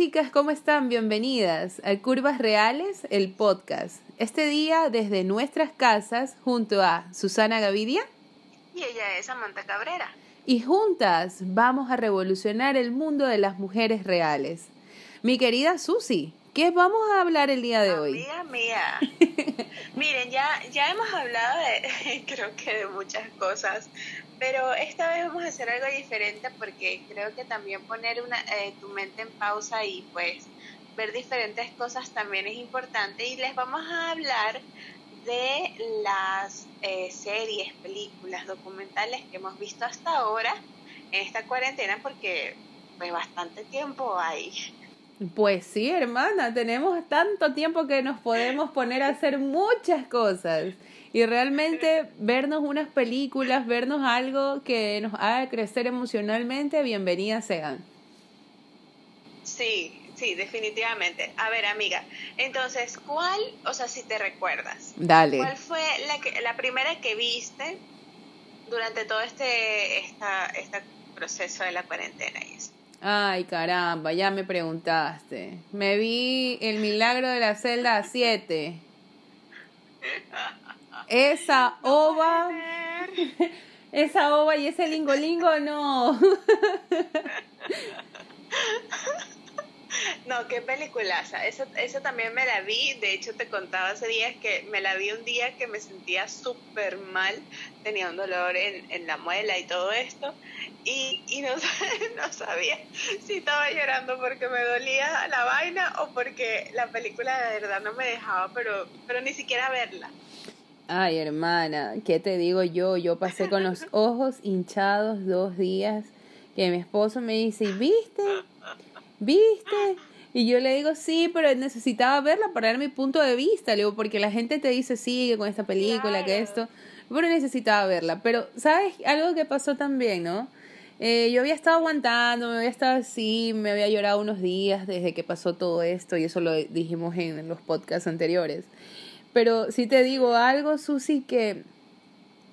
chicas, ¿cómo están? Bienvenidas a Curvas Reales, el podcast. Este día desde nuestras casas junto a Susana Gavidia. Y ella es Samantha Cabrera. Y juntas vamos a revolucionar el mundo de las mujeres reales. Mi querida Susi, ¿qué vamos a hablar el día de hoy? Amiga mía. Miren, ya, ya hemos hablado de, creo que de muchas cosas, pero esta vez vamos a hacer algo diferente porque creo que también poner una, eh, tu mente en pausa y pues ver diferentes cosas también es importante y les vamos a hablar de las eh, series, películas, documentales que hemos visto hasta ahora en esta cuarentena porque pues bastante tiempo hay. Pues sí, hermana, tenemos tanto tiempo que nos podemos poner a hacer muchas cosas y realmente vernos unas películas, vernos algo que nos haga crecer emocionalmente, bienvenidas sean. Sí, sí, definitivamente. A ver, amiga, entonces, ¿cuál, o sea, si te recuerdas? Dale. ¿Cuál fue la, que, la primera que viste durante todo este esta, este proceso de la cuarentena y eso? Ay, caramba, ya me preguntaste. Me vi El Milagro de la Celda 7. Esa ova. Esa ova y ese lingo lingo, no. No, qué peliculaza. Eso, eso también me la vi. De hecho, te contaba hace días que me la vi un día que me sentía súper mal. Tenía un dolor en, en, la muela y todo esto. Y, y no, no sabía si estaba llorando porque me dolía la vaina o porque la película de verdad no me dejaba, pero, pero ni siquiera verla. Ay, hermana, ¿qué te digo yo? Yo pasé con los ojos hinchados dos días que mi esposo me dice, ¿viste? ¿viste? Y yo le digo, sí, pero necesitaba verla para dar mi punto de vista, le digo, porque la gente te dice, sigue con esta película, que esto, pero necesitaba verla. Pero, ¿sabes? Algo que pasó también, ¿no? Eh, yo había estado aguantando, me había estado así, me había llorado unos días desde que pasó todo esto, y eso lo dijimos en los podcasts anteriores. Pero sí te digo algo, Susi, que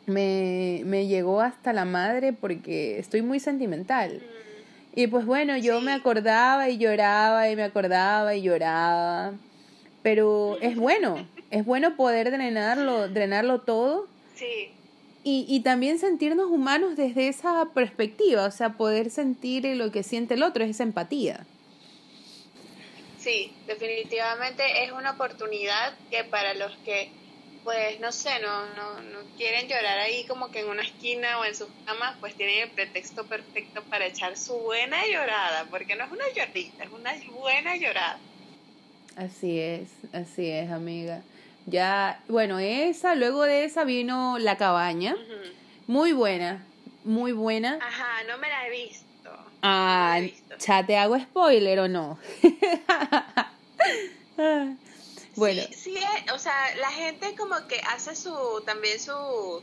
me, me llegó hasta la madre porque estoy muy sentimental. Y pues bueno, yo me acordaba y lloraba y me acordaba y lloraba. Pero es bueno, es bueno poder drenarlo, drenarlo todo. Sí. Y, y también sentirnos humanos desde esa perspectiva, o sea, poder sentir lo que siente el otro, es esa empatía. Sí, definitivamente es una oportunidad que para los que pues no sé, no, no, no quieren llorar ahí como que en una esquina o en sus camas, pues tienen el pretexto perfecto para echar su buena llorada, porque no es una llorita, es una buena llorada. Así es, así es, amiga. Ya, bueno, esa, luego de esa vino La Cabaña, muy buena, muy buena. Ajá, no me la he visto. Ah, ya te hago spoiler o no. Bueno. Sí, sí, eh, o sea, la gente como que hace su también su,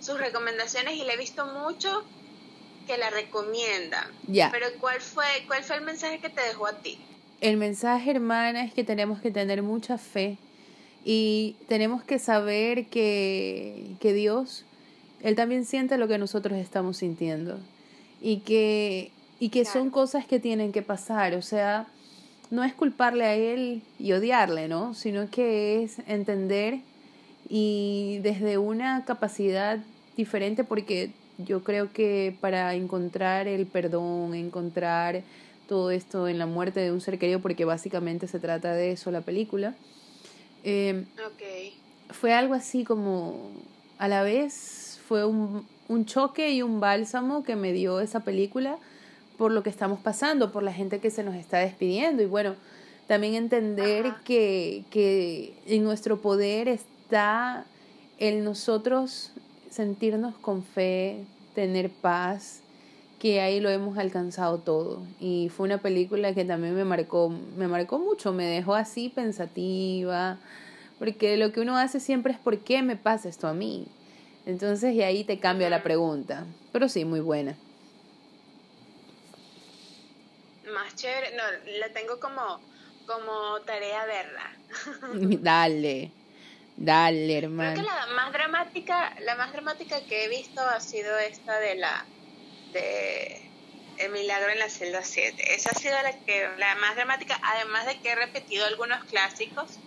sus recomendaciones y le he visto mucho que la recomiendan. Ya. Pero ¿cuál fue, ¿cuál fue el mensaje que te dejó a ti? El mensaje, hermana, es que tenemos que tener mucha fe y tenemos que saber que, que Dios, Él también siente lo que nosotros estamos sintiendo y que, y que claro. son cosas que tienen que pasar. O sea, no es culparle a él y odiarle, ¿no? Sino que es entender y desde una capacidad diferente porque yo creo que para encontrar el perdón, encontrar todo esto en la muerte de un ser querido, porque básicamente se trata de eso la película, eh, okay. fue algo así como a la vez fue un, un choque y un bálsamo que me dio esa película por lo que estamos pasando, por la gente que se nos está despidiendo y bueno, también entender que, que en nuestro poder está el nosotros sentirnos con fe, tener paz, que ahí lo hemos alcanzado todo. Y fue una película que también me marcó, me marcó mucho, me dejó así pensativa, porque lo que uno hace siempre es ¿por qué me pasa esto a mí? Entonces, y ahí te cambia la pregunta. Pero sí, muy buena. Más chévere, no, la tengo como, como tarea verla. Dale. Dale, hermano. Creo que la más dramática, la más dramática que he visto ha sido esta de la de El milagro en la celda 7. Esa ha sido la, que, la más dramática, además de que he repetido algunos clásicos.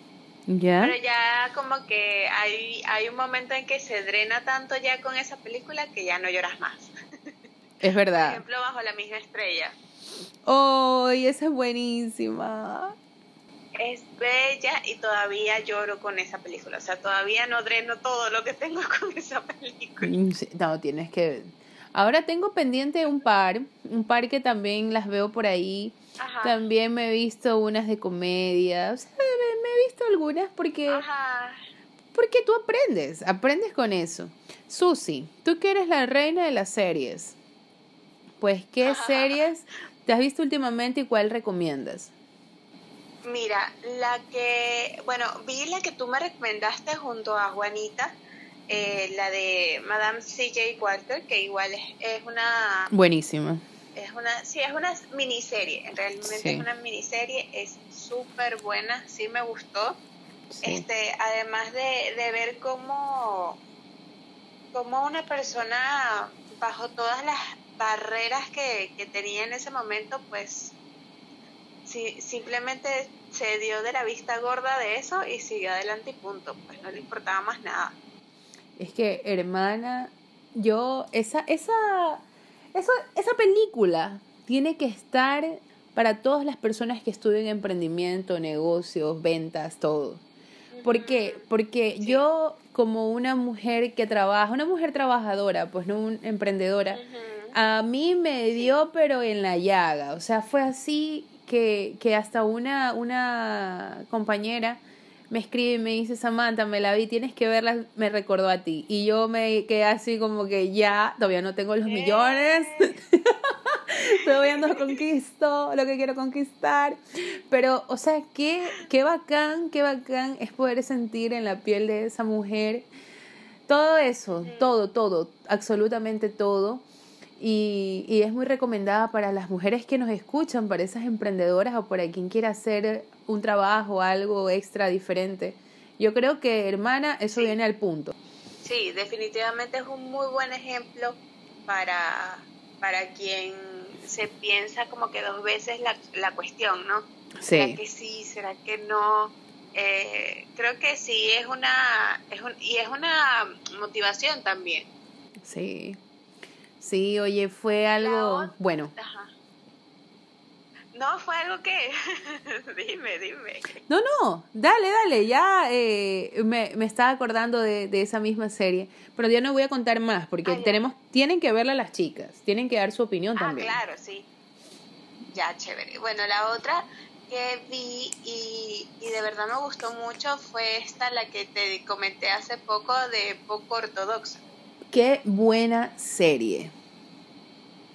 ¿Ya? Pero ya como que hay, hay un momento en que se drena tanto ya con esa película que ya no lloras más. Es Por verdad. ejemplo, Bajo la misma estrella. ¡Ay, esa es buenísima! Es bella y todavía lloro con esa película. O sea, todavía no dreno todo lo que tengo con esa película. Mm, No, tienes que... Ahora tengo pendiente un par, un par que también las veo por ahí. Ajá. También me he visto unas de comedia. O sea, me, me he visto algunas porque, Ajá. porque tú aprendes, aprendes con eso. Susi, tú que eres la reina de las series. Pues, ¿qué series te has visto últimamente y cuál recomiendas? Mira, la que, bueno, vi la que tú me recomendaste junto a Juanita, eh, la de Madame C.J. Walker, que igual es, es una, Buenísima. es una, sí, es una miniserie, realmente Sí. es una miniserie, es súper buena, sí me gustó. Sí. Este, además de, de ver cómo, cómo una persona, bajo todas las barreras que, que tenía en ese momento, pues sí, simplemente se dio de la vista gorda de eso y siguió adelante y punto, pues no le importaba más nada. Es que, hermana, yo, esa, esa, eso, esa película tiene que estar para todas las personas que estudian emprendimiento, negocios, ventas, todo. ¿Por qué? Porque Sí. yo, como una mujer que trabaja, una mujer trabajadora, pues no una emprendedora. A mí me dio, pero en la llaga. O sea, fue así que, que hasta una, una compañera me escribe y me dice, Samantha, me la vi, tienes que verla, me recordó a ti. Y yo me quedé así como que ya, todavía no tengo los Eh. millones, todavía no conquisto lo que quiero conquistar. Pero, o sea, qué, qué bacán, qué bacán es poder sentir en la piel de esa mujer todo eso, todo, todo, absolutamente todo. Y, y es muy recomendada para las mujeres que nos escuchan, para esas emprendedoras o para quien quiera hacer un trabajo, algo extra diferente. Yo creo que, hermana, eso Sí. viene al punto. Sí, definitivamente es un muy buen ejemplo para, para quien se piensa como que dos veces la, la cuestión, ¿no? ¿Será Sí, que sí? ¿Será que no? Eh, creo que sí es una es un, y es una motivación también. sí. Sí, oye, fue algo bueno. Ajá. No, fue algo que dime, dime. No, no, dale, dale, ya eh, me, me estaba acordando de, de esa misma serie, pero ya no voy a contar más porque Ah, ya. tenemos, tienen que verla las chicas, tienen que dar su opinión Ah, también. claro, sí. Ya, chévere. Bueno, la otra que vi y, y de verdad me gustó mucho fue esta, la que te comenté hace poco de poco ortodoxa. Qué buena serie.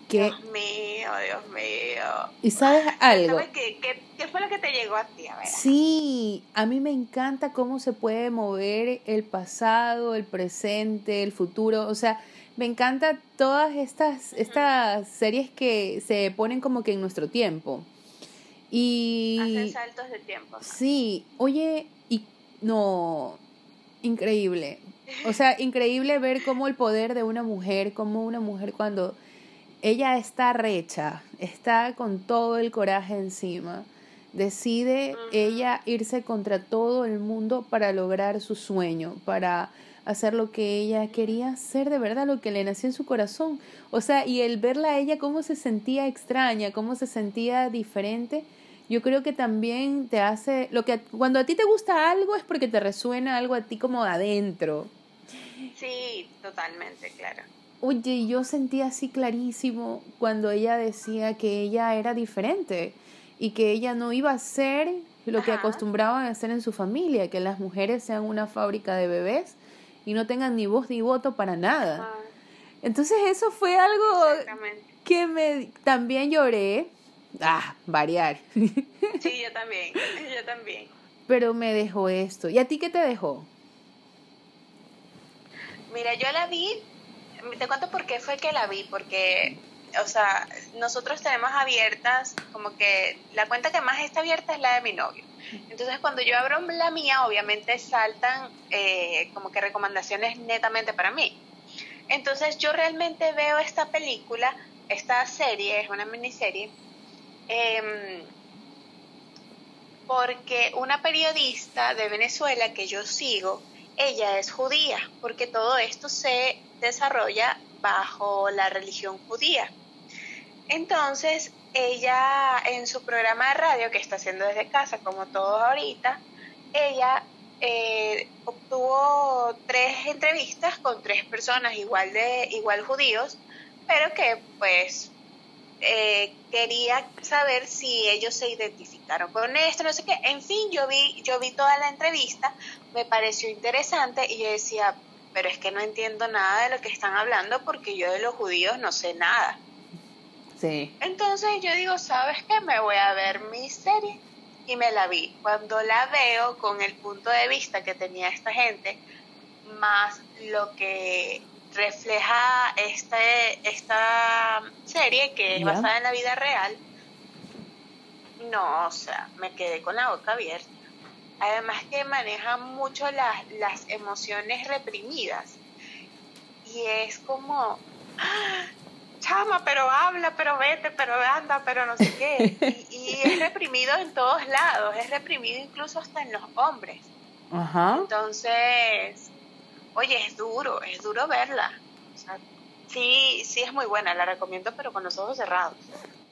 Qué, Dios mío, Dios mío. y sabes algo, Cuéntame ¿Qué, qué, qué fue lo que te llegó a ti? A ver. sí, a mí me encanta cómo se puede mover el pasado, el presente, el futuro, o sea, me encanta todas estas, estas series que se ponen como que en nuestro tiempo. Y Hacen saltos de tiempo. Sí, oye, y no, increíble. O sea, increíble ver cómo el poder de una mujer, como una mujer cuando ella está recha, está con todo el coraje encima, decide ella irse contra todo el mundo para lograr su sueño, para hacer lo que ella quería hacer de verdad, lo que le nació en su corazón. O sea, y el verla a ella cómo se sentía extraña, cómo se sentía diferente, yo creo que también te hace lo que cuando a ti te gusta algo es porque te resuena algo a ti como adentro. Sí, totalmente, claro. Oye, yo sentía así clarísimo cuando ella decía que ella era diferente y que ella no iba a ser lo que Ajá. acostumbraban a hacer en su familia, que las mujeres sean una fábrica de bebés y no tengan ni voz ni voto para nada. Entonces eso fue algo que me también lloré. Ah, variar. Sí, yo también, yo también. Pero me dejó esto. ¿Y a ti qué te dejó? Mira, yo la vi, te cuento por qué fue que la vi, porque, o sea, nosotros tenemos abiertas, como que la cuenta que más está abierta es la de mi novio. Entonces, cuando yo abro la mía, obviamente saltan eh, como que recomendaciones netamente para mí. Entonces, yo realmente veo esta película esta serie es una miniserie em, porque una periodista de Venezuela que yo sigo, ella es judía, porque todo esto se desarrolla bajo la religión judía. Entonces, ella en su programa de radio, que está haciendo desde casa, como todos ahorita, ella eh, obtuvo tres entrevistas con tres personas igual de igual judíos, pero que pues eh, quería saber si ellos se identificaron con esto, no sé qué. En fin, yo vi, yo vi toda la entrevista, me pareció interesante y yo decía, pero es que no entiendo nada de lo que están hablando porque yo de los judíos no sé nada. Sí. Entonces yo digo, ¿sabes qué? Me voy a ver mi serie y me la vi. Cuando la veo con el punto de vista que tenía esta gente, más lo que refleja este, esta serie que es basada en la vida real, no, o sea, me quedé con la boca abierta. Además que maneja mucho las, las emociones reprimidas. Y es como, ¡ah! chama, pero habla, pero vete, pero anda, pero no sé qué. Y, es reprimido en todos lados, es reprimido incluso hasta en los hombres. Ajá. Entonces, oye, es duro, es duro verla. O sea, sí, sí es muy buena, la recomiendo, pero con los ojos cerrados.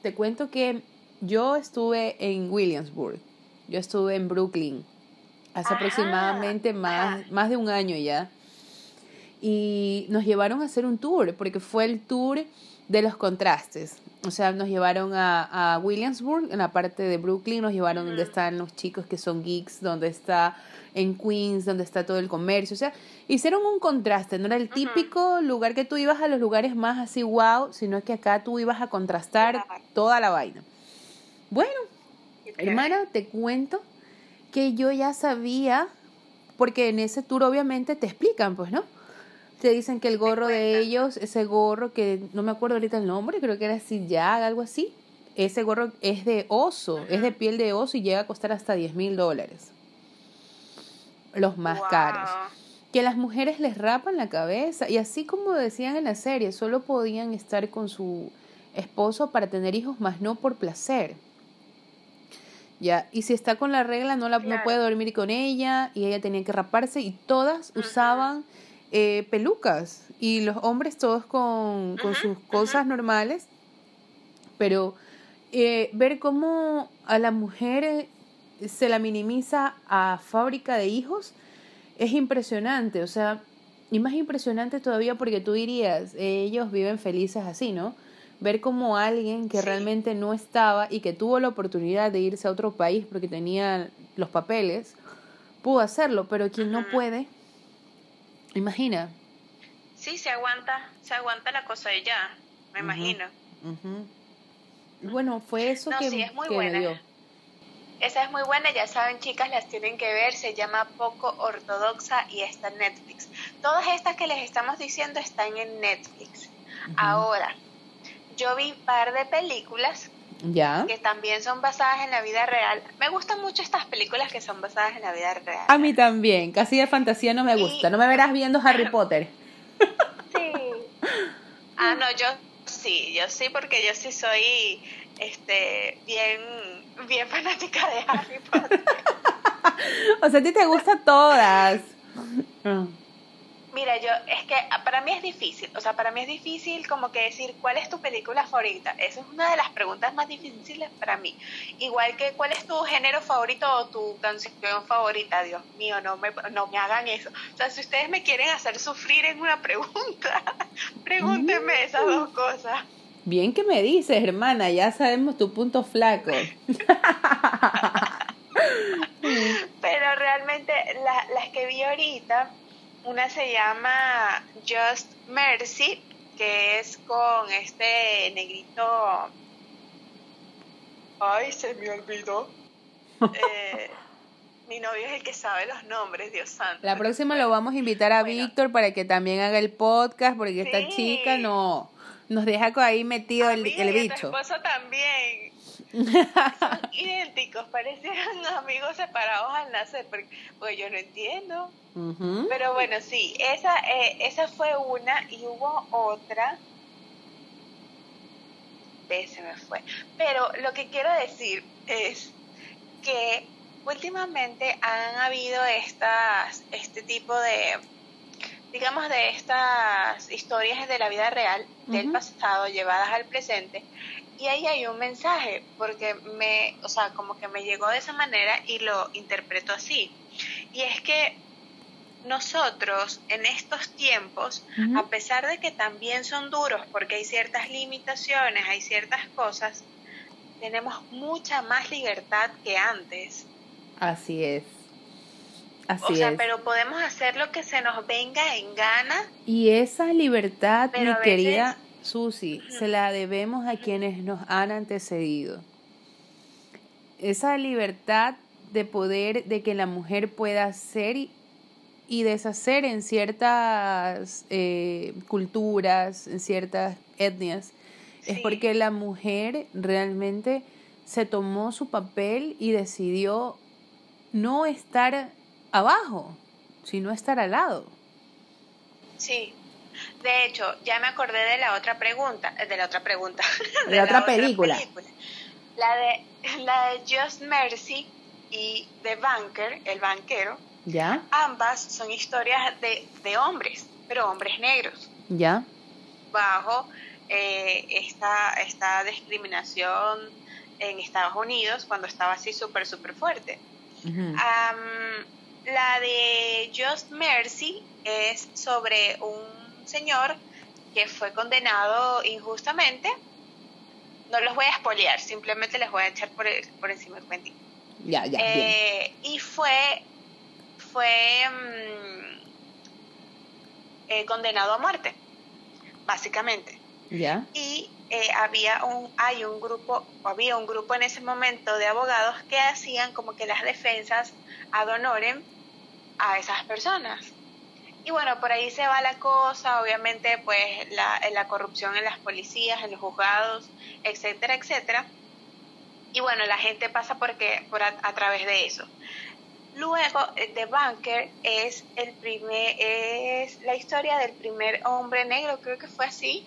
Te cuento que yo estuve en Williamsburg, yo estuve en Brooklyn hace aproximadamente más, más de un año ya. Y nos llevaron a hacer un tour, porque fue el tour de los contrastes. O sea, nos llevaron a, a Williamsburg, en la parte de Brooklyn, nos llevaron donde están los chicos que son geeks, donde está en Queens, donde está todo el comercio. O sea, hicieron un contraste. No era el típico lugar que tú ibas a los lugares más así wow, sino que acá tú ibas a contrastar toda la vaina. Bueno, hermana, te cuento que yo ya sabía, porque en ese tour obviamente te explican, pues, ¿no? te dicen que el gorro de ellos, ese gorro que no me acuerdo ahorita el nombre, creo que era ya algo así. Ese gorro es de oso, es de piel de oso y llega a costar hasta 10 mil dólares. Los más caros. Que las mujeres les rapan la cabeza. Y así como decían en la serie, solo podían estar con su esposo para tener hijos, más no por placer. Ya, y si está con la regla, no, la, no puede dormir con ella y ella tenía que raparse y todas usaban eh, pelucas. Y los hombres todos con, sus cosas normales, pero eh, ver cómo a la mujer se la minimiza a fábrica de hijos es impresionante, o sea, y más impresionante todavía porque tú dirías, ellos viven felices así, ¿no? Ver como alguien que realmente no estaba y que tuvo la oportunidad de irse a otro país porque tenía los papeles, pudo hacerlo, pero quien no puede, Imagina. Sí, se aguanta, se aguanta la cosa de ya, me imagino. Bueno, fue eso que, sí, es muy buena. Esa es muy buena, ya saben chicas, las tienen que ver, se llama Poco Ortodoxa y está en Netflix. Todas estas que les estamos diciendo están en Netflix. Ahora, yo vi un par de películas ya. que también son basadas en la vida real. Me gustan mucho estas películas que son basadas en la vida real. A mí también, casi de fantasía no me gusta. No me verás viendo Harry Potter. Sí. Ah, no, yo sí, yo sí porque yo sí soy este bien bien fanática de Harry Potter. o sea, a ti te gustan todas. Mira, yo, es que para mí es difícil, o sea, para mí es difícil como que decir cuál es tu película favorita. Esa es una de las preguntas más difíciles para mí. Igual que cuál es tu género favorito o tu canción favorita. Dios mío, no me, no me hagan eso. O sea, si ustedes me quieren hacer sufrir en una pregunta, pregúntenme esas dos cosas. Bien que me dices, hermana, ya sabemos tu punto flaco. Pero realmente las que vi ahorita una se llama Just Mercy, que es con este negrito. Ay, se me olvidó. Eh, mi novio es el que sabe los nombres, Dios santo. La próxima lo vamos a invitar a Víctor para que también haga el podcast, porque esta chica no nos deja ahí metido el, el bicho. Mi esposo también. Son idénticos, parecieran amigos separados al nacer, porque, yo no entiendo. Pero bueno, sí, esa, eh, esa fue una y hubo otra ve, se me fue. Pero lo que quiero decir es que últimamente han habido estas, este tipo de, digamos, de estas historias de la vida real, del pasado, llevadas al presente, y ahí hay un mensaje, porque me, o sea, como que me llegó de esa manera y lo interpreto así. Y es que nosotros en estos tiempos, a pesar de que también son duros porque hay ciertas limitaciones, hay ciertas cosas, tenemos mucha más libertad que antes. Así es. Así o sea, pero podemos hacer lo que se nos venga en gana. Y esa libertad, mi querida Susi, se la debemos a quienes nos han antecedido. Esa libertad de poder, de que la mujer pueda ser y deshacer en ciertas eh, culturas, en ciertas etnias, es porque la mujer realmente se tomó su papel y decidió no estar abajo, sino estar al lado. Sí. De hecho, ya me acordé de la otra pregunta, eh, de la otra pregunta, de, la, otra, película. La de la de Just Mercy y The Banker, el banquero, ¿Ya? Ambas son historias de, de hombres, pero hombres negros. ¿Ya? Bajo eh, esta, esta discriminación en Estados Unidos cuando estaba así súper, súper fuerte. La de Just Mercy es sobre un señor que fue condenado injustamente. No los voy a espolear, simplemente les voy a echar por, por encima el cuentito. Ya, ya. Eh, y fue fue mm, eh, condenado a muerte, básicamente. ¿Ya? Y eh, había un, hay un grupo, había un grupo en ese momento de abogados que hacían como que las defensas ad honorem a esas personas. Y bueno, por ahí se va la cosa, obviamente pues la, la corrupción en las policías, en los juzgados, etcétera, etcétera. Y bueno, la gente pasa porque, por a través de eso. Luego, eh, The Banker es el primer, es la historia del primer hombre negro, creo que fue así,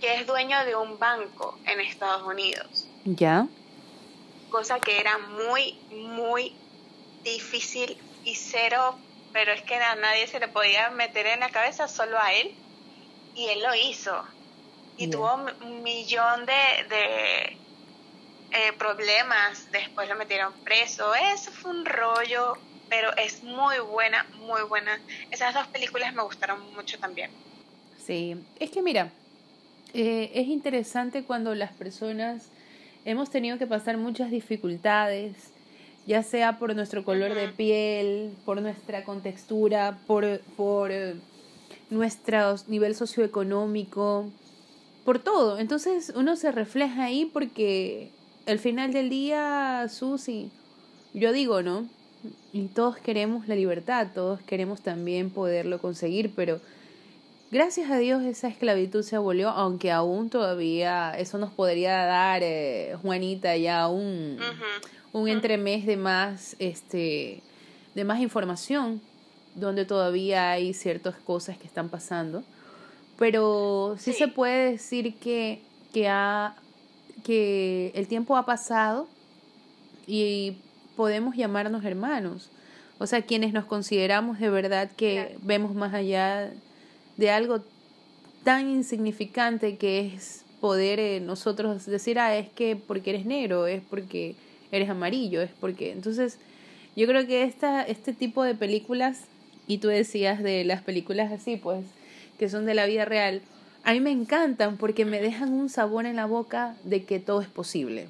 que es dueño de un banco en Estados Unidos. Ya. Cosa que era muy, muy difícil y cero, pero es que a nadie se le podía meter en la cabeza, solo a él. Y él lo hizo. Y tuvo un millón de eh, problemas, después lo metieron preso, eso fue un rollo, pero es muy buena, muy buena. Esas dos películas me gustaron mucho también. Sí, es que mira, eh, es interesante cuando las personas hemos tenido que pasar muchas dificultades, ya sea por nuestro color de piel, por nuestra contextura, por, por eh, nuestro nivel socioeconómico, por todo. Entonces uno se refleja ahí porque al final del día, Susi, yo digo, ¿no? Y todos queremos la libertad, todos queremos también poderlo conseguir, pero gracias a Dios esa esclavitud se abolió, aunque aún todavía eso nos podría dar, eh, Juanita, ya un, un entremés de más, este, de más información, donde todavía hay ciertas cosas que están pasando. Pero sí, sí. se puede decir que, que ha que el tiempo ha pasado y podemos llamarnos hermanos. O sea, quienes nos consideramos de verdad que vemos más allá de algo tan insignificante que es poder eh, nosotros decir, ah, es que porque eres negro, es porque eres amarillo, es porque... Entonces, yo creo que esta, este tipo de películas, y tú decías de las películas así, pues, que son de la vida real, a mí me encantan porque me dejan un sabor en la boca de que todo es posible.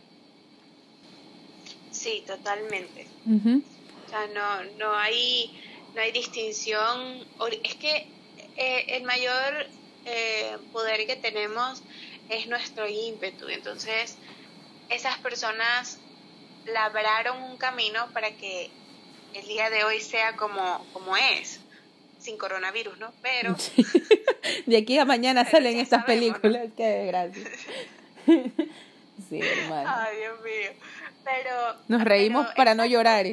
Sí, totalmente. O sea, no, no, hay, no hay distinción. Es que eh, el mayor eh, poder que tenemos es nuestro ímpetu. Entonces, esas personas labraron un camino para que el día de hoy sea como, como es sin coronavirus, ¿no? Pero... de aquí a mañana salen estas películas, qué desgracia. sí, hermano. Ay, Dios mío. Pero... Nos reímos para no llorar.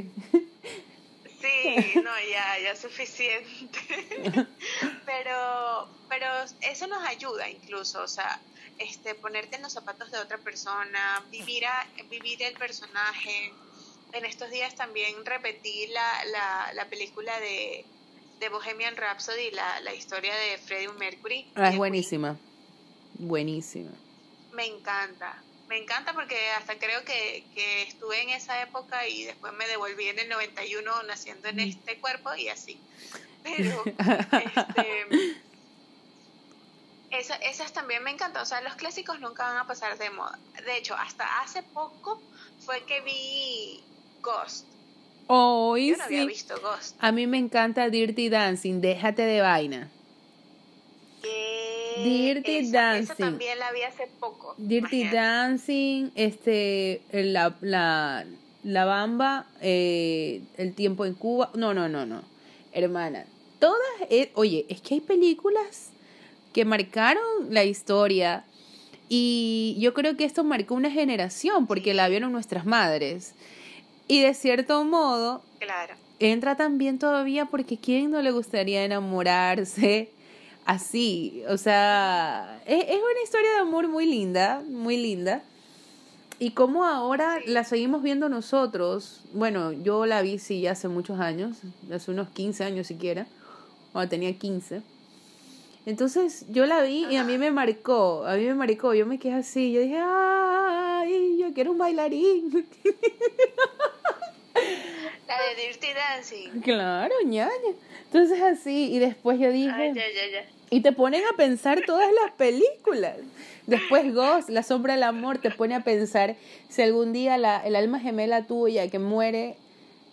Sí, no, ya, ya suficiente. pero, pero eso nos ayuda incluso, o sea, este, ponerte en los zapatos de otra persona, vivir, a, vivir el personaje. En estos días también repetí la, la, la película de, de Bohemian Rhapsody, la, la historia de Freddie Mercury. Ah, es buenísima, buenísima. Me encanta, me encanta porque hasta creo que, que, estuve en esa época y después me devolví en el 91 naciendo en este cuerpo y así. Pero, este, esas también me encantan. O sea, los clásicos nunca van a pasar de moda. De hecho, hasta hace poco fue que vi Ghost. Oh, Yo no había visto Ghost. A mí me encanta Dirty Dancing, déjate de vaina. Dirty Dancing. también la vi hace poco. Dirty Dancing, este, la, la, la Bamba, eh, El tiempo en Cuba. No, no, no, no. Hermana, todas, eh, oye, es que hay películas que marcaron la historia y yo creo que esto marcó una generación porque la vieron nuestras madres. Y de cierto modo, claro. entra también todavía porque ¿quién no le gustaría enamorarse así? O sea, es, es una historia de amor muy linda, muy linda. Y como ahora la seguimos viendo nosotros, bueno, yo la vi sí hace muchos años, hace unos 15 años siquiera, cuando tenía 15. Entonces yo la vi y a mí me marcó, a mí me marcó, yo me quedé así, yo dije, ay, yo quiero un bailarín. La de Dirty Dancing. Claro, ñaña. Entonces así, y después yo dije... Y te ponen a pensar todas las películas. Después Ghost, La sombra del amor, te pone a pensar si algún día la, el alma gemela tuya que muere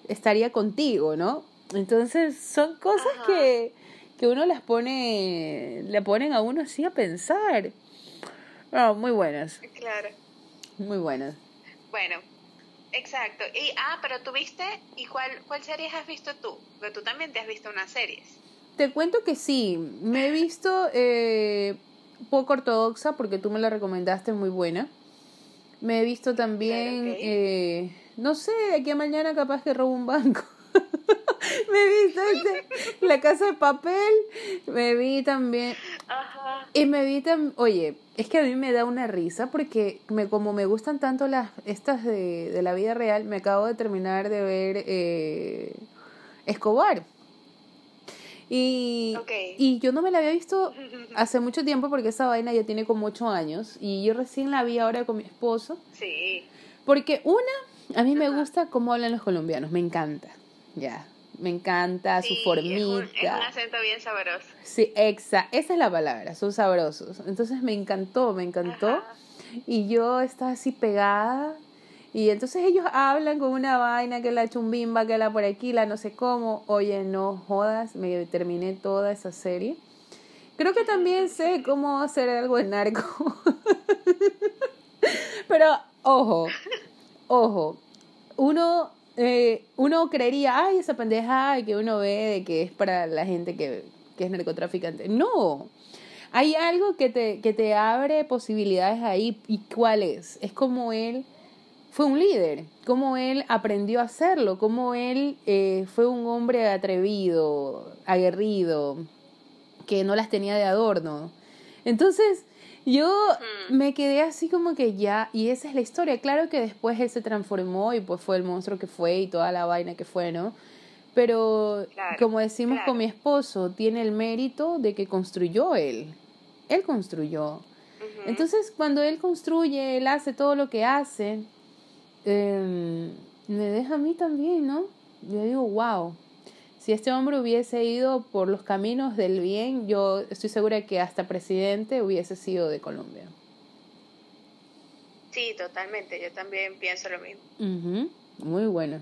estaría contigo, ¿no? Entonces son cosas que, que uno las pone, le ponen a uno así a pensar. No, muy buenas. Claro. Muy buenas. Bueno, exacto. Y, ah, pero tú viste, ¿y cuál, cuál series has visto tú? Porque tú también te has visto unas series. Te cuento que sí, me he visto eh, poco ortodoxa porque tú me la recomendaste muy buena. Me he visto también, eh, no sé, de aquí a mañana capaz que robo un banco. me vi este, La Casa de Papel, me vi también... Y me vi también... Oye, es que a mí me da una risa porque me, como me gustan tanto las estas de, de la vida real, me acabo de terminar de ver eh, Escobar. Y, y yo no me la había visto hace mucho tiempo porque esa vaina ya tiene como ocho años y yo recién la vi ahora con mi esposo. Sí. Porque una, a mí me gusta cómo hablan los colombianos, me encanta. Ya, me encanta su formita. Es un, es un, acento bien sabroso. Sí, exa, esa es la palabra, son sabrosos. Entonces me encantó, me encantó. Y yo estaba así pegada. Y entonces ellos hablan con una vaina que la chumbimba, que la por aquí, la no sé cómo. Oye, no jodas, me terminé toda esa serie. Creo que también sé cómo hacer algo en narco. Pero, ojo, ojo, uno eh, uno creería, ay, esa pendeja que uno ve de que es para la gente que, que es narcotraficante. No, hay algo que te, que te abre posibilidades ahí. ¿Y cuál es? Es como él fue un líder, como él aprendió a hacerlo, como él eh, fue un hombre atrevido, aguerrido, que no las tenía de adorno. Entonces, yo me quedé así como que ya, y esa es la historia. Claro que después él se transformó y pues fue el monstruo que fue y toda la vaina que fue, ¿no? Pero como decimos con mi esposo, tiene el mérito de que construyó él. Él construyó. Entonces, cuando él construye, él hace todo lo que hace, eh, me deja a mí también, ¿no? Yo digo, wow, si este hombre hubiese ido por los caminos del bien, yo estoy segura que hasta presidente hubiese sido de Colombia. Sí, totalmente, yo también pienso lo mismo. Muy bueno,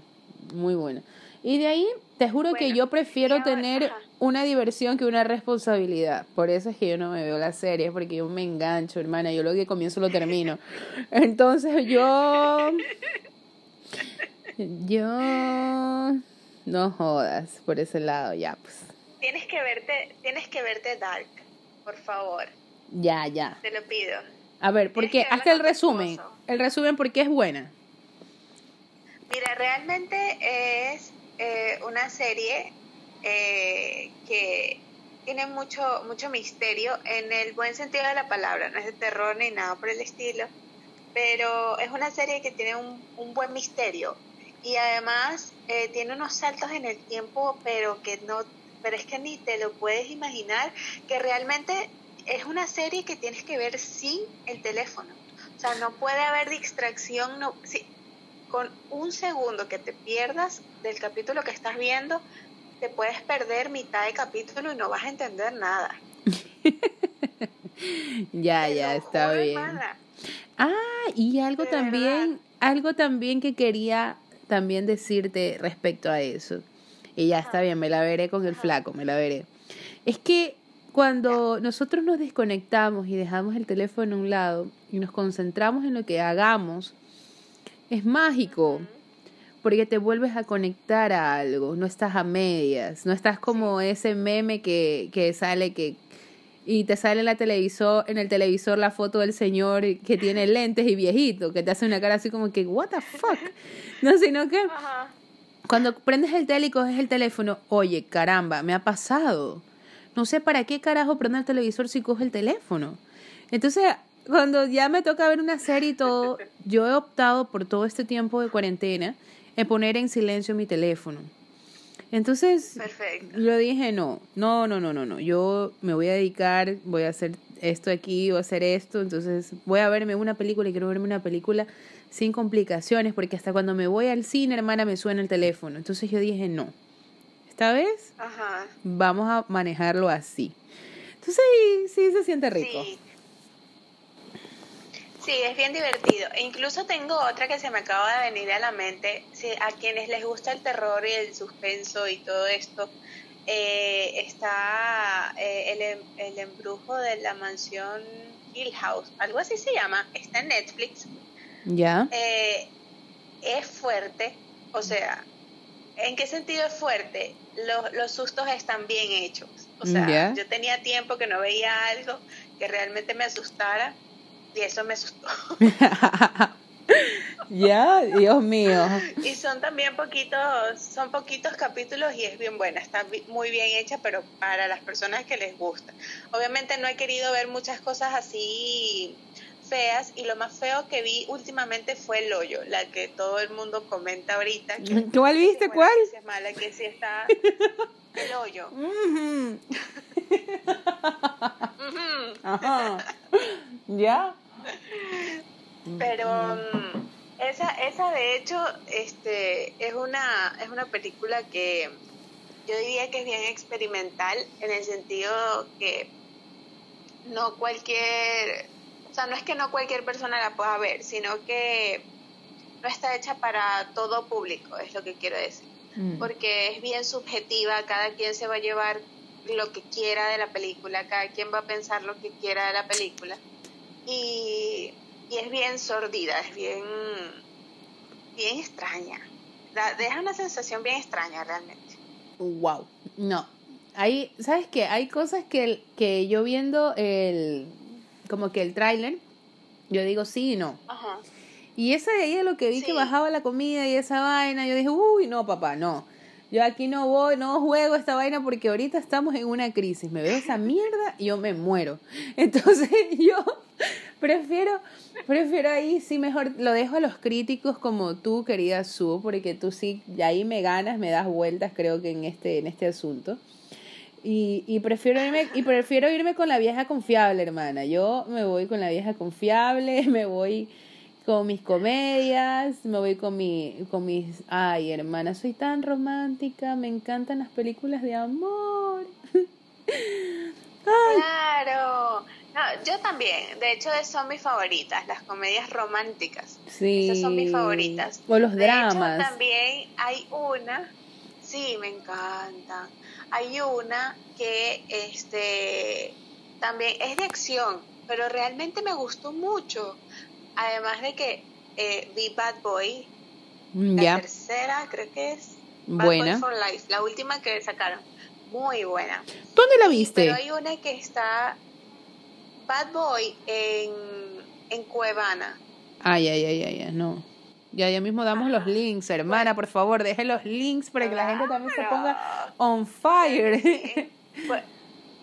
muy bueno. Y de ahí, te juro que yo prefiero tener una diversión que una responsabilidad. Por eso es que yo no me veo las series, porque yo me engancho, hermana. Yo lo que comienzo lo termino. Entonces yo... Yo no jodas, por ese lado ya, pues. Tienes que verte, tienes que verte Dark, por favor. Ya, ya. Te lo pido. A ver, porque hasta el resumen. El resumen porque es buena. Mira, realmente es eh, una serie eh, que tiene mucho, mucho misterio en el buen sentido de la palabra, no es de terror ni nada por el estilo, pero es una serie que tiene un, un buen misterio y además eh, tiene unos saltos en el tiempo, pero que no, pero es que ni te lo puedes imaginar, que realmente es una serie que tienes que ver sin el teléfono. O sea, no puede haber distracción, no, sí, con un segundo que te pierdas del capítulo que estás viendo, te puedes perder mitad de capítulo y no vas a entender nada. ya, ya, está bien. Ah, y algo también, algo también que quería también decirte respecto a eso. Y ya está bien, me la veré con el flaco, me la veré. Es que cuando nosotros nos desconectamos y dejamos el teléfono a un lado y nos concentramos en lo que hagamos, es mágico porque te vuelves a conectar a algo, no estás a medias, no estás como ese meme que, que sale que y te sale en la televisor, en el televisor la foto del señor que tiene lentes y viejito, que te hace una cara así como que what the fuck. No, sino que cuando prendes el tele y coges el teléfono, oye, caramba, me ha pasado. No sé para qué carajo prende el televisor si coge el teléfono. Entonces, cuando ya me toca ver una serie y todo, yo he optado por todo este tiempo de cuarentena en poner en silencio mi teléfono. Entonces, yo dije, no, no, no, no, no, no, yo me voy a dedicar, voy a hacer esto aquí, voy a hacer esto, entonces voy a verme una película y quiero verme una película sin complicaciones, porque hasta cuando me voy al cine, hermana, me suena el teléfono. Entonces yo dije, no, esta vez vamos a manejarlo así. Entonces sí, sí se siente rico. Sí, es bien divertido. E incluso tengo otra que se me acaba de venir a la mente. a quienes les gusta el terror y el suspenso y todo esto, eh, está eh, el, em, el, embrujo de la mansión Hill House, algo así se llama, está en Netflix. Ya. Eh, es fuerte, o sea, ¿en qué sentido es fuerte? Los, los sustos están bien hechos. O sea, yo tenía tiempo que no veía algo que realmente me asustara y eso me asustó. ya, Dios mío. Y son también poquitos, son poquitos capítulos y es bien buena, está muy bien hecha, pero para las personas que les gusta. Obviamente no he querido ver muchas cosas así feas y lo más feo que vi últimamente fue el hoyo, la que todo el mundo comenta ahorita. ¿Cuál viste? ¿Cuál? Que es mala, que sí está el hoyo. Ajá. ¿Ya? Pero mm, esa, esa de hecho este, es, una, es una película que yo diría que es bien experimental en el sentido que no cualquier, o sea, no es que no cualquier persona la pueda ver, sino que no está hecha para todo público, es lo que quiero decir. Mm. Porque es bien subjetiva, cada quien se va a llevar lo que quiera de la película, cada quien va a pensar lo que quiera de la película y, es bien sordida, es bien, bien extraña. deja una sensación bien extraña realmente. Wow, no. Hay, ¿sabes qué? Hay cosas que, que yo viendo el, como que el tráiler, yo digo sí y no. Ajá. Y esa de ahí de lo que vi que bajaba la comida y esa vaina, yo dije, uy, no, papá, no. Yo aquí no voy, no juego esta vaina porque ahorita estamos en una crisis. Me veo esa mierda y yo me muero. Entonces yo prefiero, prefiero ahí sí mejor, lo dejo a los críticos como tú, querida Su, porque tú sí, ahí me ganas, me das vueltas, creo que en este, en este asunto. Y, y, prefiero irme, y prefiero irme con la vieja confiable, hermana. Yo me voy con la vieja confiable, me voy con mis comedias, me voy con mi, con mis, ay hermana, soy tan romántica, me encantan las películas de amor. Claro, yo también, de hecho son mis favoritas, las comedias románticas. Sí. Esas son mis favoritas. O los dramas. también hay una, sí, me encanta. Hay una que este también es de acción, pero realmente me gustó mucho. Además de que eh, vi Bad Boy, mm, la tercera creo que es Bad buena. Boy for Life, la última que sacaron. Muy buena. ¿Dónde la viste? Pero hay una que está Bad Boy en, en Cuevana. Ay, ay, ay, ay, no. Ya, ya mismo damos los links, hermana, por favor, deje los links para que la gente también se ponga on fire. Pues,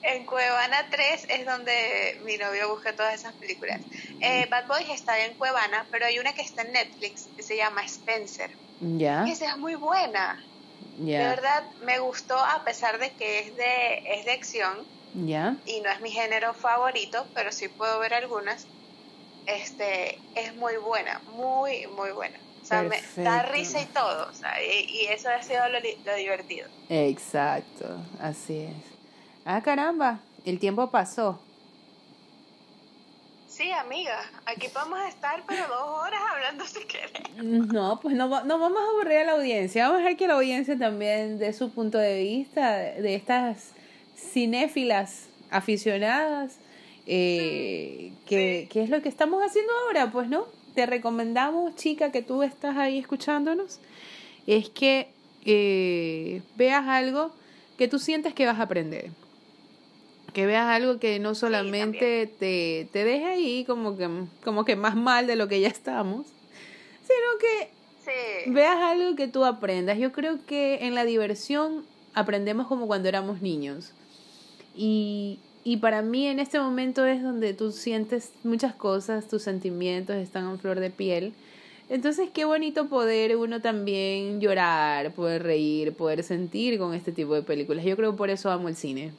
en Cuevana 3 es donde mi novio busca todas esas películas. Eh, Bad Boys está en Cuevana, pero hay una que está en Netflix que se llama Spencer. Ya. Esa es muy buena. De verdad me gustó a pesar de que es de, es de acción Ya. y no es mi género favorito, pero sí puedo ver algunas. Este, es muy buena, muy, muy buena. O sea, me da risa y todo. O sea, y, y eso ha sido lo, lo divertido. Exacto, así es. Ah, caramba, el tiempo pasó. Sí, amiga, aquí podemos estar pero dos horas hablando si quieres. No, pues no, no vamos a aburrir a la audiencia. Vamos a dejar que la audiencia también dé su punto de vista de, estas cinéfilas aficionadas. Eh, que, que es lo que estamos haciendo ahora, pues, ¿no? Te recomendamos, chica, que tú estás ahí escuchándonos, es que eh, veas algo que tú sientes que vas a aprender. Que veas algo que no solamente te, te deje ahí como que, como que más mal de lo que ya estamos, sino que Sí, veas algo que tú aprendas. Yo creo que en la diversión aprendemos como cuando éramos niños. Y, y para mí en este momento es donde tú sientes muchas cosas, tus sentimientos están en flor de piel. Entonces qué bonito poder uno también llorar, poder reír, poder sentir con este tipo de películas. Yo creo que por eso amo el cine.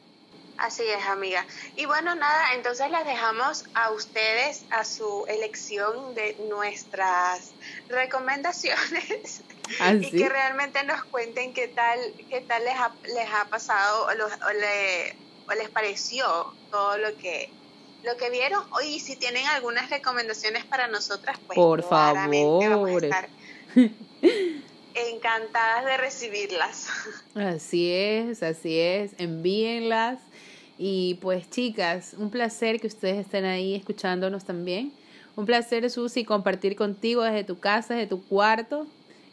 Así es, amiga. Y bueno, nada, entonces las dejamos a ustedes a su elección de nuestras recomendaciones y Así. que realmente nos cuenten qué tal, qué tal les ha, les ha pasado o, los- o le- o les pareció todo lo que lo que vieron y si tienen algunas recomendaciones para nosotras pues Por claramente vamos a favor. estar encantadas de recibirlas Así es, así es. Envíenlas. Y pues chicas, un placer que ustedes estén ahí escuchándonos también. Un placer, Susi, compartir contigo desde tu casa, desde tu cuarto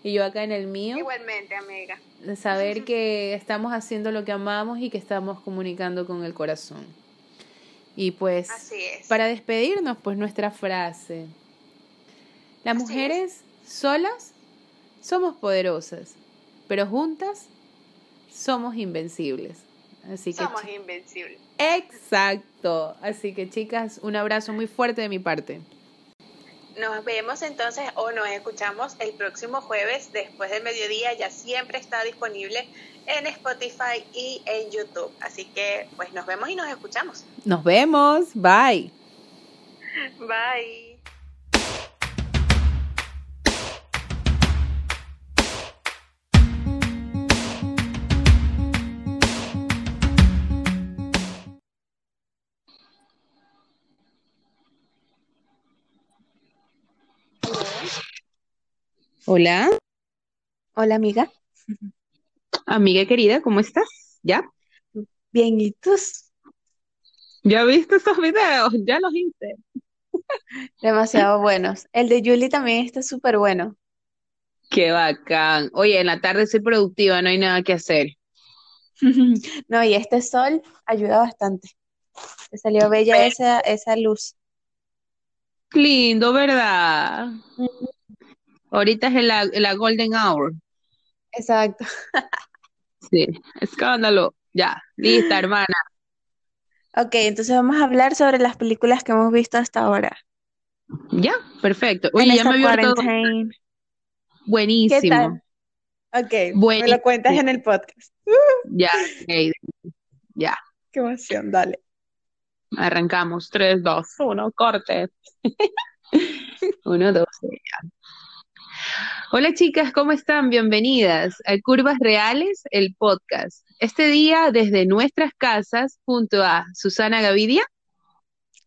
y yo acá en el mío. igualmente amiga Saber que estamos haciendo lo que amamos y que estamos comunicando con el corazón. Y pues, así es para despedirnos, pues nuestra frase. Las Así mujeres solas somos poderosas, pero juntas somos invencibles. Así que somos invencibles exacto. Así que chicas, un abrazo muy fuerte de mi parte. Nos vemos entonces o nos escuchamos el próximo jueves después del mediodía. Ya siempre está disponible en Spotify y en YouTube. Así que pues nos vemos y nos escuchamos. Nos vemos. Bye. Bye. Hola, Hola amiga, amiga querida, ¿cómo estás? ¿Ya? bien, ¿y tú? ¿Ya viste esos videos? Ya los hice. Demasiado buenos. El de Julie también está súper bueno. Qué bacán. Oye, en la tarde soy productiva, no hay nada que hacer. No, y este sol ayuda bastante. Te salió bella esa, esa luz. Lindo, ¿verdad? Ahorita es la, la golden hour. Exacto. Sí, escándalo. Ya, lista, hermana. Ok, entonces vamos a hablar sobre las películas que hemos visto hasta ahora. Ya, perfecto. En Oye, ya esta me vio todo. quarantine. ¿Qué Buenísimo. tal? Ok, me Buenísimo. lo cuentas en el podcast. Ya, ok, ya. Qué emoción, dale. Arrancamos. 3, 2, 1, corte. 1, 2, ya. Hola chicas, ¿cómo están? Bienvenidas a Curvas Reales, el podcast. Este día desde nuestras casas junto a Susana Gavidia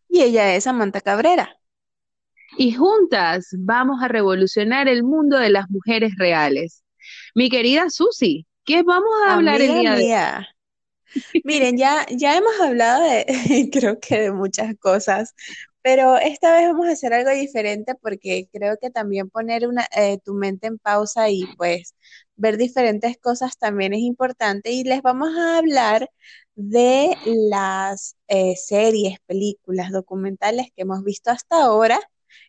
Y ella es Samantha Cabrera. y juntas vamos a revolucionar el mundo de las mujeres reales. Mi querida Susi, ¿qué vamos a hablar el día de hoy? Miren, ya, ya hemos hablado de, creo que de muchas cosas, pero esta vez vamos a hacer algo diferente porque creo que también poner una, eh, tu mente en pausa y pues ver diferentes cosas también es importante y les vamos a hablar de las eh, series, películas, documentales que hemos visto hasta ahora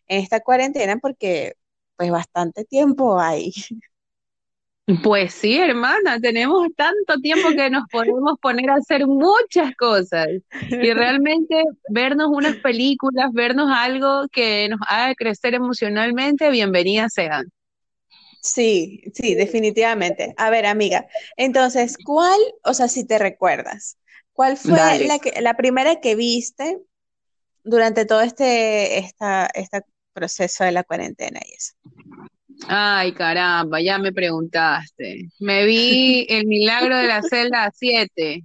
en esta cuarentena porque pues bastante tiempo hay. Pues sí, hermana, tenemos tanto tiempo que nos podemos poner a hacer muchas cosas y realmente vernos unas películas, vernos algo que nos haga crecer emocionalmente, bienvenidas sean. Sí, sí, definitivamente. A ver, amiga, entonces, ¿cuál, o sea, si te recuerdas, cuál fue la, que, la primera que viste durante todo este, esta, este proceso de la cuarentena y eso? Ay, caramba, ya me preguntaste. Me vi El Milagro de la Celda 7.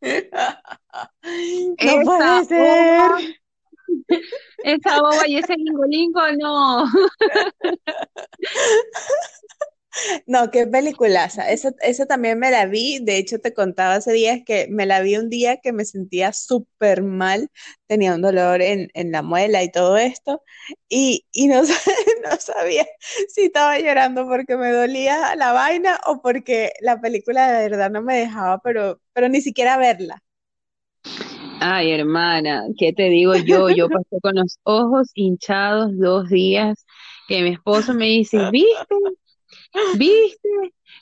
No puede ser. esa boba y ese lingolingo, no. No, qué peliculaza. Esa, esa también me la vi. De hecho, te contaba hace días que me la vi un día que me sentía súper mal. Tenía un dolor en, la muela y todo esto. Y, no, no sabía si estaba llorando porque me dolía la vaina o porque la película de verdad no me dejaba, pero, pero ni siquiera verla. Ay, hermana, ¿qué te digo yo? Yo pasé con los ojos hinchados dos días que mi esposo me dice, ¿viste? ¿Viste?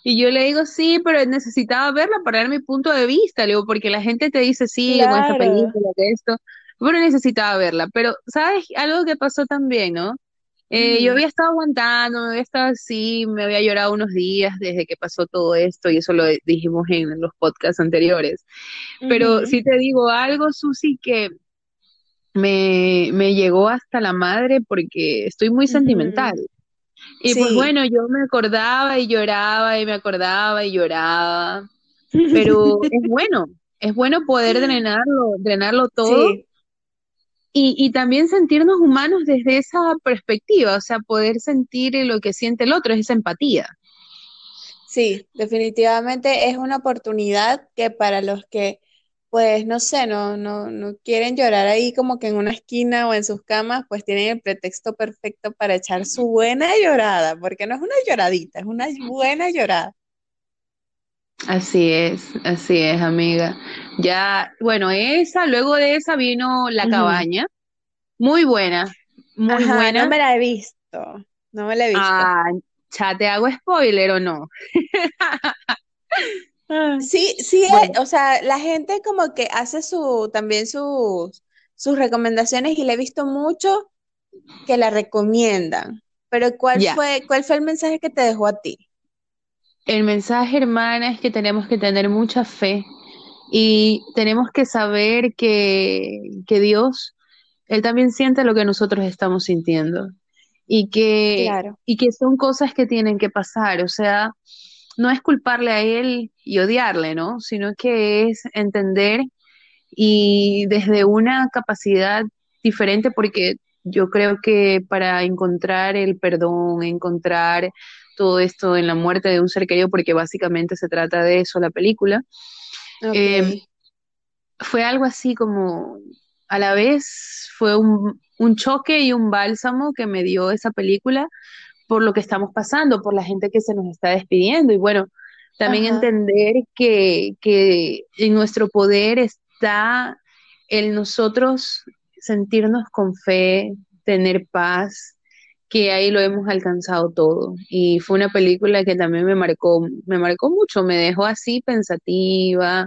Y yo le digo, sí, pero necesitaba verla para dar mi punto de vista, le digo, porque la gente te dice, sí, con esta película, de esto, pero necesitaba verla. Pero, ¿sabes? Algo que pasó también, ¿no? Eh, yo había estado aguantando, me había estado así, me había llorado unos días desde que pasó todo esto, y eso lo dijimos en los podcasts anteriores. Pero si te digo algo, Susi, que me, me llegó hasta la madre porque estoy muy sentimental. Y pues bueno, yo me acordaba y lloraba y me acordaba y lloraba, pero es bueno, es bueno poder drenarlo, drenarlo todo y, y también sentirnos humanos desde esa perspectiva, o sea, poder sentir lo que siente el otro, es esa empatía. Sí, definitivamente es una oportunidad que para los que pues no sé, no, no, no quieren llorar ahí como que en una esquina o en sus camas, pues tienen el pretexto perfecto para echar su buena llorada, porque no es una lloradita, es una buena llorada. Así es, así es, amiga. Ya, bueno, esa, luego de esa vino La Cabaña, muy buena, muy buena. No me la he visto, no me la he visto. Ah, ya te hago spoiler o no. Sí, sí, o sea, la gente como que hace su, también sus, sus recomendaciones y le he visto mucho que la recomiendan. Pero ¿cuál fue, cuál fue el mensaje que te dejó a ti? El mensaje, hermana, es que tenemos que tener mucha fe y tenemos que saber que, que Dios, Él también siente lo que nosotros estamos sintiendo y que, y que son cosas que tienen que pasar. O sea, no es culparle a él y odiarle, ¿no? Sino que es entender y desde una capacidad diferente, porque yo creo que para encontrar el perdón, encontrar todo esto en la muerte de un ser querido, porque básicamente se trata de eso la película, em, fue algo así como, a la vez fue un, un choque y un bálsamo que me dio esa película, por lo que estamos pasando, por la gente que se nos está despidiendo y bueno, también entender que, que en nuestro poder está el nosotros sentirnos con fe, tener paz, que ahí lo hemos alcanzado todo. Y fue una película que también me marcó, me marcó mucho, me dejó así pensativa,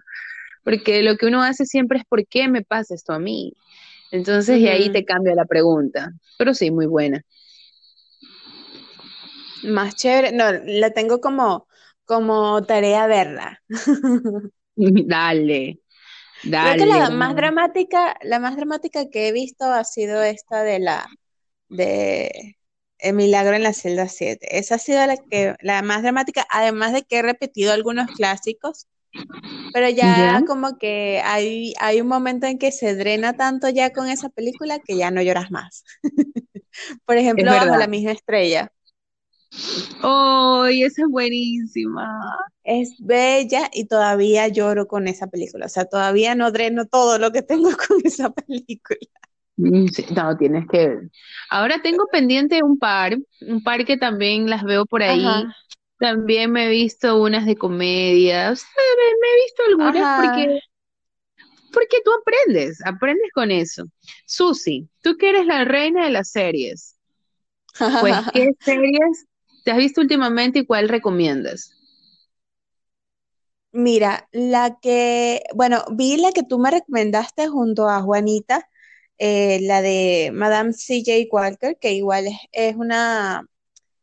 porque lo que uno hace siempre es ¿por qué me pasa esto a mí? Entonces, y ahí te cambia la pregunta. Pero sí, muy buena más chévere. No, la tengo como, como tarea verla. Dale. Dale. Creo que la más dramática, la más dramática que he visto ha sido esta de la de El milagro en la celda 7. Esa ha sido la que la más dramática, además de que he repetido algunos clásicos, pero ya, como que hay, hay un momento en que se drena tanto ya con esa película que ya no lloras más. Por ejemplo, Bajo la misma estrella. ¡Ay, esa es buenísima! Es bella y todavía lloro con esa película. O sea, todavía no dreno todo lo que tengo con esa película. Mm, no, tienes que ver. Ahora tengo pendiente un par, un par que también las veo por ahí. También me he visto unas de comedia. O sea, me, he visto algunas porque porque tú aprendes, aprendes con eso. Susi, tú que eres la reina de las series, pues, ¿qué series ¿Te has visto últimamente y cuál recomiendas? Mira, la que, bueno, vi la que tú me recomendaste junto a Juanita, eh, la de Madame C.J. Walker, que igual es, una...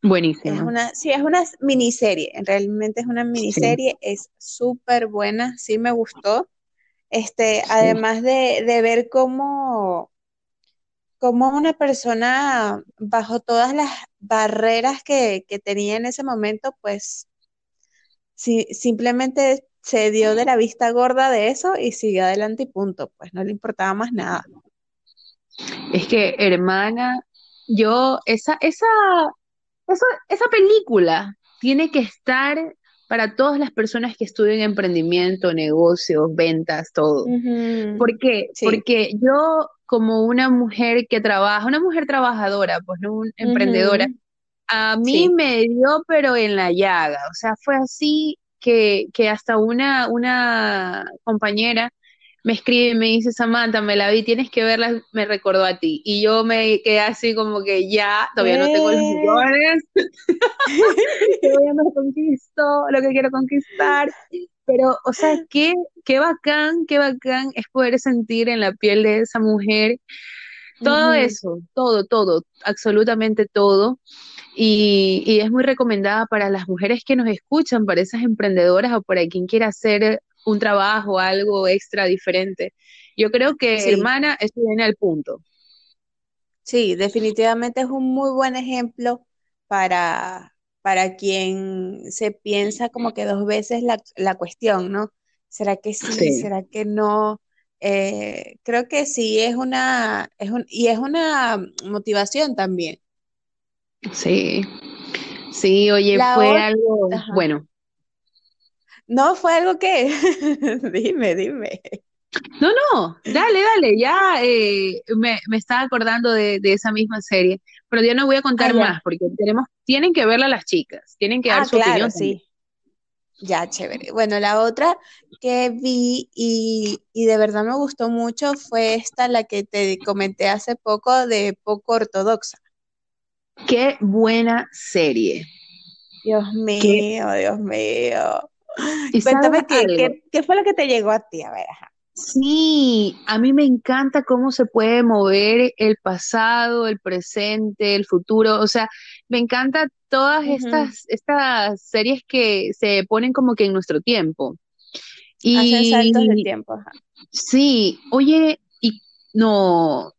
Buenísima. Es una, sí, es una miniserie, realmente es una miniserie, es súper buena, sí me gustó. Este, además de, de ver cómo, cómo una persona, bajo todas las barreras que, que tenía en ese momento, pues si, simplemente se dio de la vista gorda de eso y siguió adelante y punto, pues no le importaba más nada. Es que, hermana, yo, esa, esa, esa película tiene que estar para todas las personas que estudian emprendimiento, negocios, ventas, todo. ¿Por qué? Porque yo, como una mujer que trabaja, una mujer trabajadora, pues no una emprendedora, a mí me dio, pero en la llaga. O sea, fue así que, que hasta una, una compañera me escribe y me dice, Samantha, me la vi, tienes que verla, me recordó a ti. Y yo me quedé así como que ya, todavía no tengo los millones, todavía no conquisto lo que quiero conquistar. Pero, o sea, qué, qué bacán, qué bacán es poder sentir en la piel de esa mujer todo eso, todo, todo, absolutamente todo. Y, y, es muy recomendada para las mujeres que nos escuchan, para esas emprendedoras o para quien quiera hacer un trabajo, algo extra diferente. Yo creo que, hermana, esto viene al punto. Sí, definitivamente es un muy buen ejemplo para, para quien se piensa como que dos veces la, cuestión, ¿no? ¿Será que sí? ¿Será que no? Eh, creo que sí es una, es un, y es una motivación también. Sí, sí, oye, fue algo, bueno, no, fue algo que, dime, dime. No, no, dale, dale, ya eh, me, estaba acordando de, esa misma serie, pero yo no voy a contar ah, más porque tenemos, tienen que verla las chicas, tienen que dar ah, su claro, opinión. Sí. Ya, chévere. Bueno, la otra que vi y, y, de verdad me gustó mucho fue esta, la que te comenté hace poco de poco ortodoxa. Qué buena serie. Dios mío, Dios mío. Cuéntame qué, fue lo que te llegó a ti, a ver. Sí, a mí me encanta cómo se puede mover el pasado, el presente, el futuro. O sea, me encanta todas estas, estas series que se ponen como que en nuestro tiempo. Y, Hacen saltos de tiempo. Sí, oye, y no,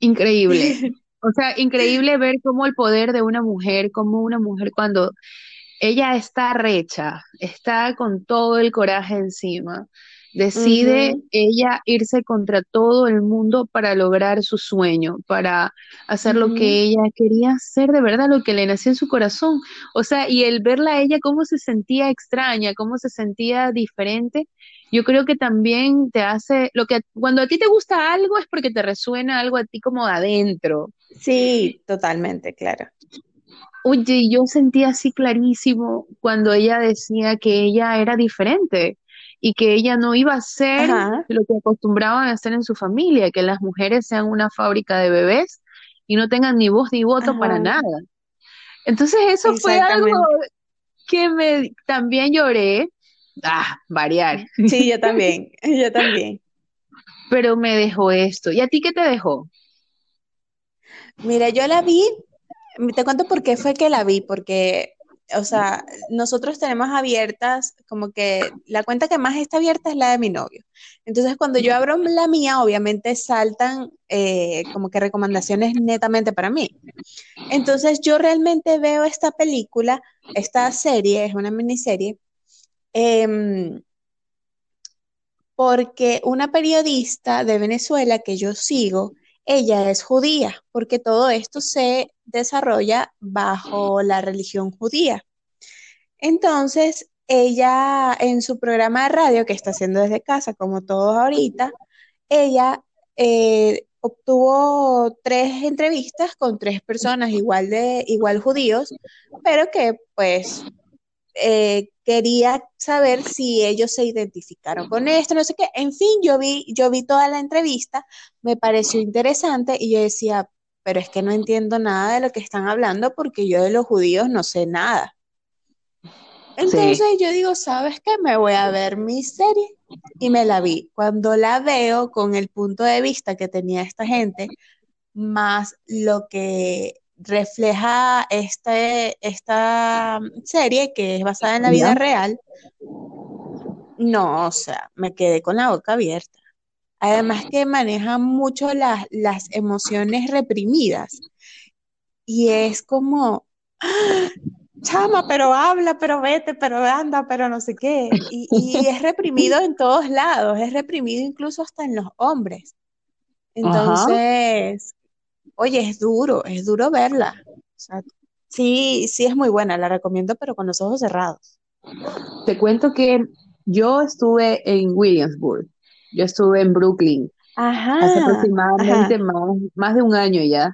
increíble. o sea, increíble ver cómo el poder de una mujer, como una mujer cuando ella está recha, está con todo el coraje encima. Decide ella irse contra todo el mundo para lograr su sueño, para hacer lo que ella quería hacer de verdad, lo que le nació en su corazón. O sea, y el verla a ella cómo se sentía extraña, cómo se sentía diferente, yo creo que también te hace, lo que cuando a ti te gusta algo es porque te resuena algo a ti como adentro. Sí, totalmente, claro. Oye, yo sentía así clarísimo cuando ella decía que ella era diferente y que ella no iba a ser lo que acostumbraban a hacer en su familia, que las mujeres sean una fábrica de bebés y no tengan ni voz ni voto para nada. Entonces eso fue algo que me también lloré. Ah, variar. Sí, yo también, yo también. Pero me dejó esto. ¿Y a ti qué te dejó? Mira, yo la vi te cuento por qué fue que la vi, porque, o sea, nosotros tenemos abiertas, como que la cuenta que más está abierta es la de mi novio. Entonces, cuando yo abro la mía, obviamente saltan eh, como que recomendaciones netamente para mí. Entonces, yo realmente veo esta película, esta serie, es una miniserie, em, porque una periodista de Venezuela que yo sigo, ella es judía, porque todo esto se desarrolla bajo la religión judía. Entonces, ella en su programa de radio que está haciendo desde casa, como todos ahorita, ella eh, obtuvo tres entrevistas con tres personas igual de igual judíos, pero que pues eh, quería saber si ellos se identificaron con esto, no sé qué. En fin, yo vi, yo vi toda la entrevista, me pareció interesante y yo decía, pero es que no entiendo nada de lo que están hablando porque yo de los judíos no sé nada. Entonces yo digo, ¿sabes qué? Me voy a ver mi serie y me la vi. Cuando la veo con el punto de vista que tenía esta gente, más lo que refleja este, esta serie que es basada en la vida real, no, o sea, me quedé con la boca abierta. Además que maneja mucho las, las emociones reprimidas. Y es como, ¡ah! chama, pero habla, pero vete, pero anda, pero no sé qué. Y, es reprimido en todos lados, es reprimido incluso hasta en los hombres. Entonces, oye, es duro, es duro verla. sí, sí es muy buena, la recomiendo, pero con los ojos cerrados. Te cuento que yo estuve en Williamsburg, yo estuve en Brooklyn hace aproximadamente más, más de un año ya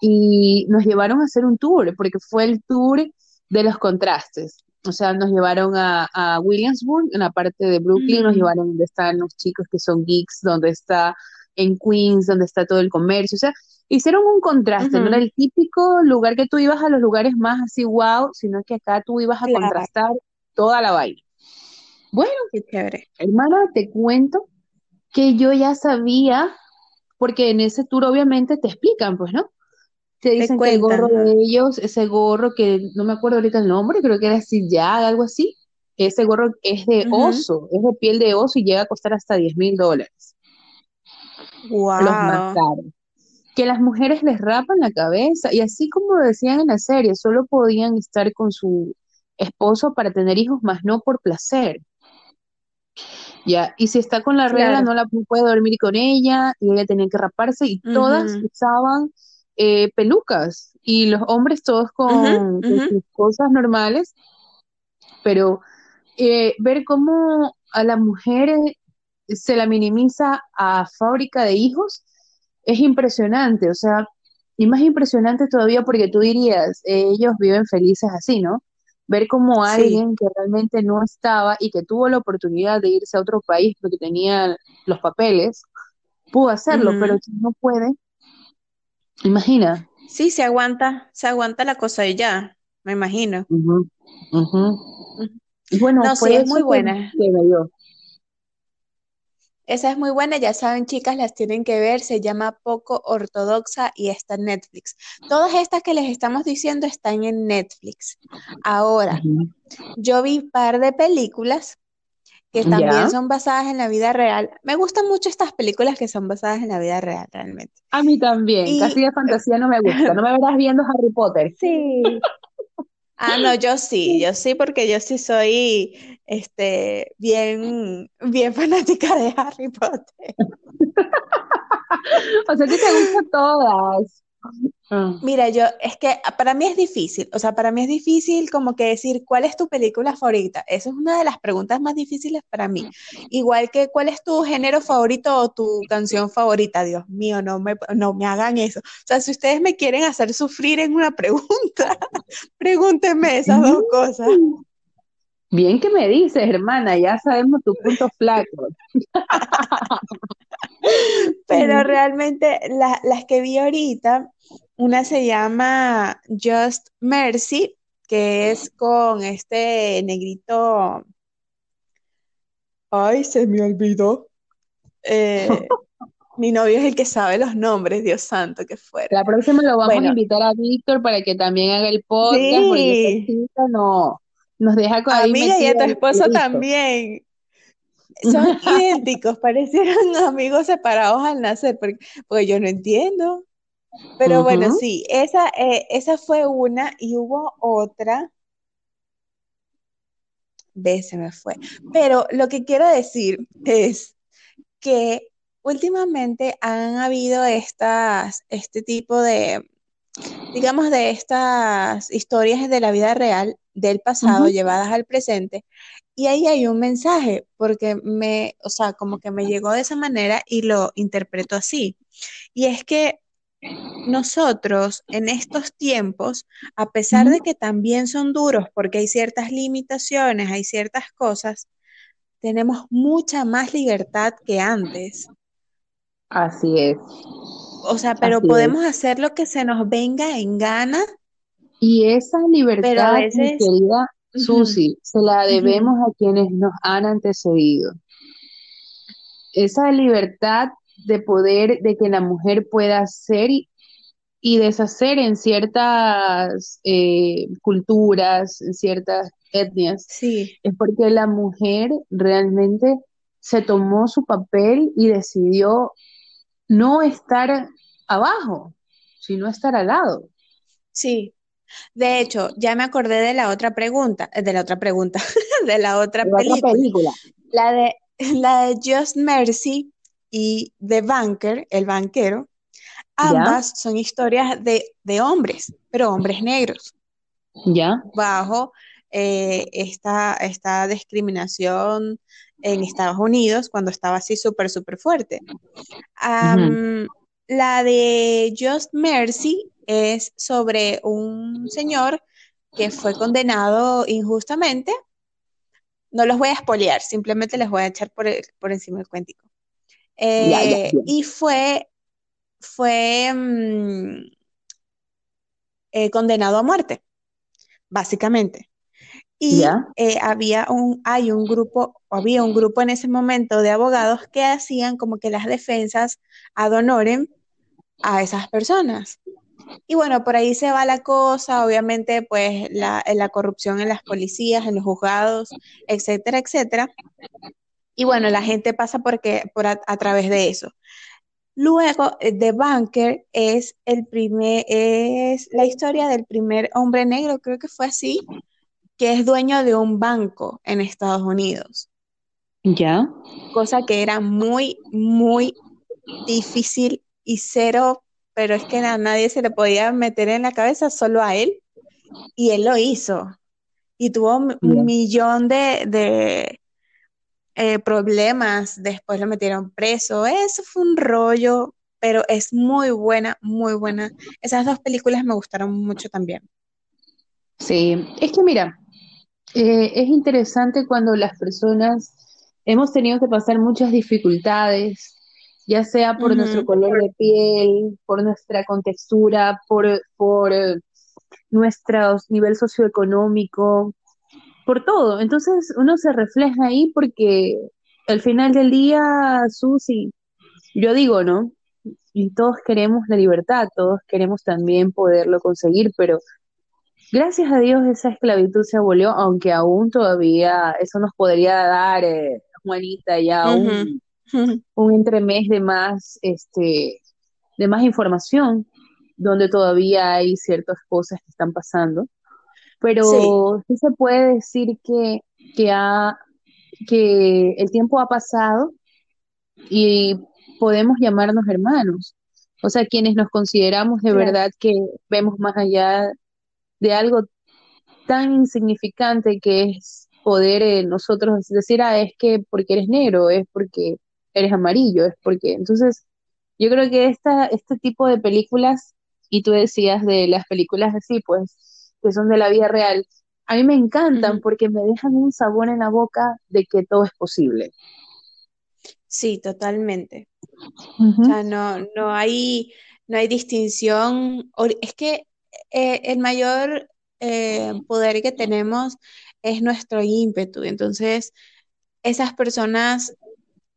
y nos llevaron a hacer un tour, porque fue el tour de los contrastes. O sea, nos llevaron a, a Williamsburg, en la parte de Brooklyn, nos llevaron donde están los chicos que son geeks, donde está en Queens, donde está todo el comercio. O sea, hicieron un contraste, no era el típico lugar que tú ibas a los lugares más así wow, sino que acá tú ibas a contrastar toda la vaina. Bueno, qué chévere. Hermana, te cuento que yo ya sabía, porque en ese tour obviamente te explican, pues, ¿no? Te dicen que el gorro de ellos, ese gorro que no me acuerdo ahorita el nombre, creo que era así ya, algo así. Ese gorro es de oso, es de piel de oso y llega a costar hasta 10 mil dólares. Wow. Los más caros. Que las mujeres les rapan la cabeza y así como decían en la serie, solo podían estar con su esposo para tener hijos, más no por placer. Ya, y si está con la regla, no la puede dormir con ella, y ella tenía que raparse, y todas usaban eh, pelucas y los hombres todos con, sus cosas normales, pero eh, ver cómo a la mujer se la minimiza a fábrica de hijos es impresionante, o sea, y más impresionante todavía porque tú dirías, ellos viven felices así, ¿no? Ver cómo alguien que realmente no estaba y que tuvo la oportunidad de irse a otro país porque tenía los papeles, pudo hacerlo, pero si no puede, Imagina. Sí, se aguanta, se aguanta la cosa y ya, me imagino. Bueno, no, sí, es muy buena. Esa es muy buena, ya saben, chicas, las tienen que ver, se llama Poco Ortodoxa y está en Netflix. Todas estas que les estamos diciendo están en Netflix. Ahora, yo vi un par de películas que también son basadas en la vida real. Me gustan mucho estas películas que son basadas en la vida real, realmente. A mí también, casi de fantasía no me gusta. No me verás viendo Harry Potter. Sí. Ah, no, yo sí, yo sí, porque yo sí soy este bien, bien fanática de Harry Potter. o sea, que te gustan todas. Ah. Mira, yo, es que para mí es difícil, o sea, para mí es difícil como que decir cuál es tu película favorita. Esa es una de las preguntas más difíciles para mí. Igual que cuál es tu género favorito o tu canción favorita. Dios mío, no me, no me hagan eso. O sea, si ustedes me quieren hacer sufrir en una pregunta, pregúntenme esas dos cosas. Bien que me dices, hermana, ya sabemos tu punto flaco. Pero realmente las que vi ahorita, una se llama Just Mercy, que es con este negrito. Ay, se me olvidó. Eh, mi novio es el que sabe los nombres, Dios santo, que fuera. La próxima lo vamos a invitar a Víctor para que también haga el podcast, porque no, nos deja con Amiga, y a tu esposo también. Son idénticos, parecieron amigos separados al nacer, porque, yo no entiendo. Pero bueno, sí, esa, eh, esa fue una y hubo otra. Ve, se me fue. Pero lo que quiero decir es que últimamente han habido estas, este tipo de, digamos, de estas historias de la vida real del pasado llevadas al presente. Y ahí hay un mensaje, porque me, o sea, como que me llegó de esa manera y lo interpreto así. Y es que nosotros en estos tiempos, a pesar de que también son duros porque hay ciertas limitaciones, hay ciertas cosas, tenemos mucha más libertad que antes. Así es. O sea, pero podemos hacer lo que se nos venga en gana y esa libertad, querida, Susi, se la debemos a quienes nos han antecedido. Esa libertad de poder, de que la mujer pueda ser y, deshacer en ciertas eh, culturas, en ciertas etnias, sí. es porque la mujer realmente se tomó su papel y decidió no estar abajo, sino estar al lado. Sí, de hecho, ya me acordé de la otra pregunta, eh, de la otra pregunta, de la otra película. La de la de Just Mercy y The Banker, el banquero. Ambas son historias de, hombres, pero hombres negros. Ya. Bajo eh, esta, esta discriminación en Estados Unidos cuando estaba así súper, súper fuerte. La de Just Mercy es sobre un señor que fue condenado injustamente. No los voy a espolear, simplemente les voy a echar por, encima del cuentico. Eh, y fue, fue mm, eh, condenado a muerte, básicamente. Y eh, había un, hay un grupo, había un grupo en ese momento de abogados que hacían como que las defensas ad honorem a esas personas. Y bueno, por ahí se va la cosa, obviamente, pues la, la corrupción en las policías, en los juzgados, etcétera, etcétera. Y bueno, la gente pasa porque, por a, través de eso. Luego, eh, The Banker es el primer, es la historia del primer hombre negro, creo que fue así, que es dueño de un banco en Estados Unidos. Ya. Cosa que era muy, muy difícil y cero, pero es que a nadie se le podía meter en la cabeza, solo a él. Y él lo hizo. Y tuvo un millón de, eh, problemas, después lo metieron preso. Eso fue un rollo, pero es muy buena, muy buena. Esas dos películas me gustaron mucho también. Sí, es que mira, eh, es interesante cuando las personas hemos tenido que pasar muchas dificultades, ya sea por nuestro color de piel, por nuestra contextura, por, por eh, nuestro nivel socioeconómico, por todo. Entonces uno se refleja ahí porque al final del día, Susi, yo digo, ¿no? Y todos queremos la libertad, todos queremos también poderlo conseguir, pero Gracias a Dios esa esclavitud se abolió, aunque aún todavía eso nos podría dar, eh, Juanita, ya un, un entremés de más, este, de más información, donde todavía hay ciertas cosas que están pasando. Pero sí, se puede decir que, que, ha, que el tiempo ha pasado y podemos llamarnos hermanos. O sea, quienes nos consideramos de verdad que vemos más allá de algo tan insignificante que es poder eh, nosotros decir, ah, es que porque eres negro, es porque eres amarillo, es porque... Entonces, yo creo que esta, este tipo de películas, y tú decías de las películas así, pues, que son de la vida real, a mí me encantan porque me dejan un sabor en la boca de que todo es posible. Sí, totalmente. O sea, no, no hay, no hay distinción. Es que eh, el mayor eh, poder que tenemos es nuestro ímpetu. Entonces, esas personas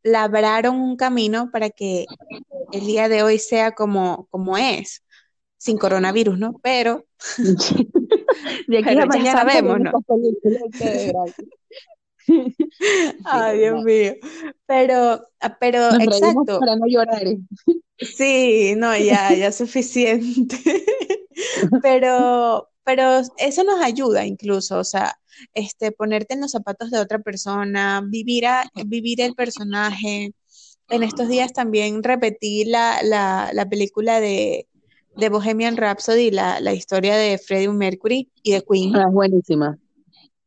labraron un camino para que el día de hoy sea como, como es, sin coronavirus, ¿no? Pero, de aquí a mañana sabemos, ¿no? Ay, Dios mío. Pero, ah, pero, exacto. Para no llorar. Sí, no, ya, ya suficiente. pero, pero eso nos ayuda incluso, o sea, este, ponerte en los zapatos de otra persona, vivir, a, vivir el personaje. En estos días también repetí la, la, la película de, de, Bohemian Rhapsody, la, la, historia de Freddie Mercury y de Queen. Ah, buenísima,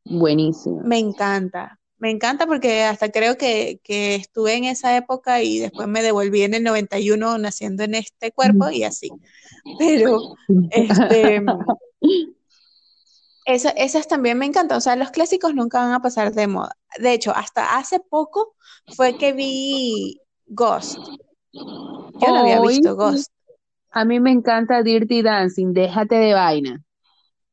buenísima. Me encanta, me encanta porque hasta creo que, que, estuve en esa época y después me devolví en el 91 naciendo en este cuerpo y así. Pero, este, esas también me encantan. O sea, los clásicos nunca van a pasar de moda. De hecho, hasta hace poco fue que vi Ghost. Yo no había visto Ghost. A mí me encanta Dirty Dancing, déjate de vaina.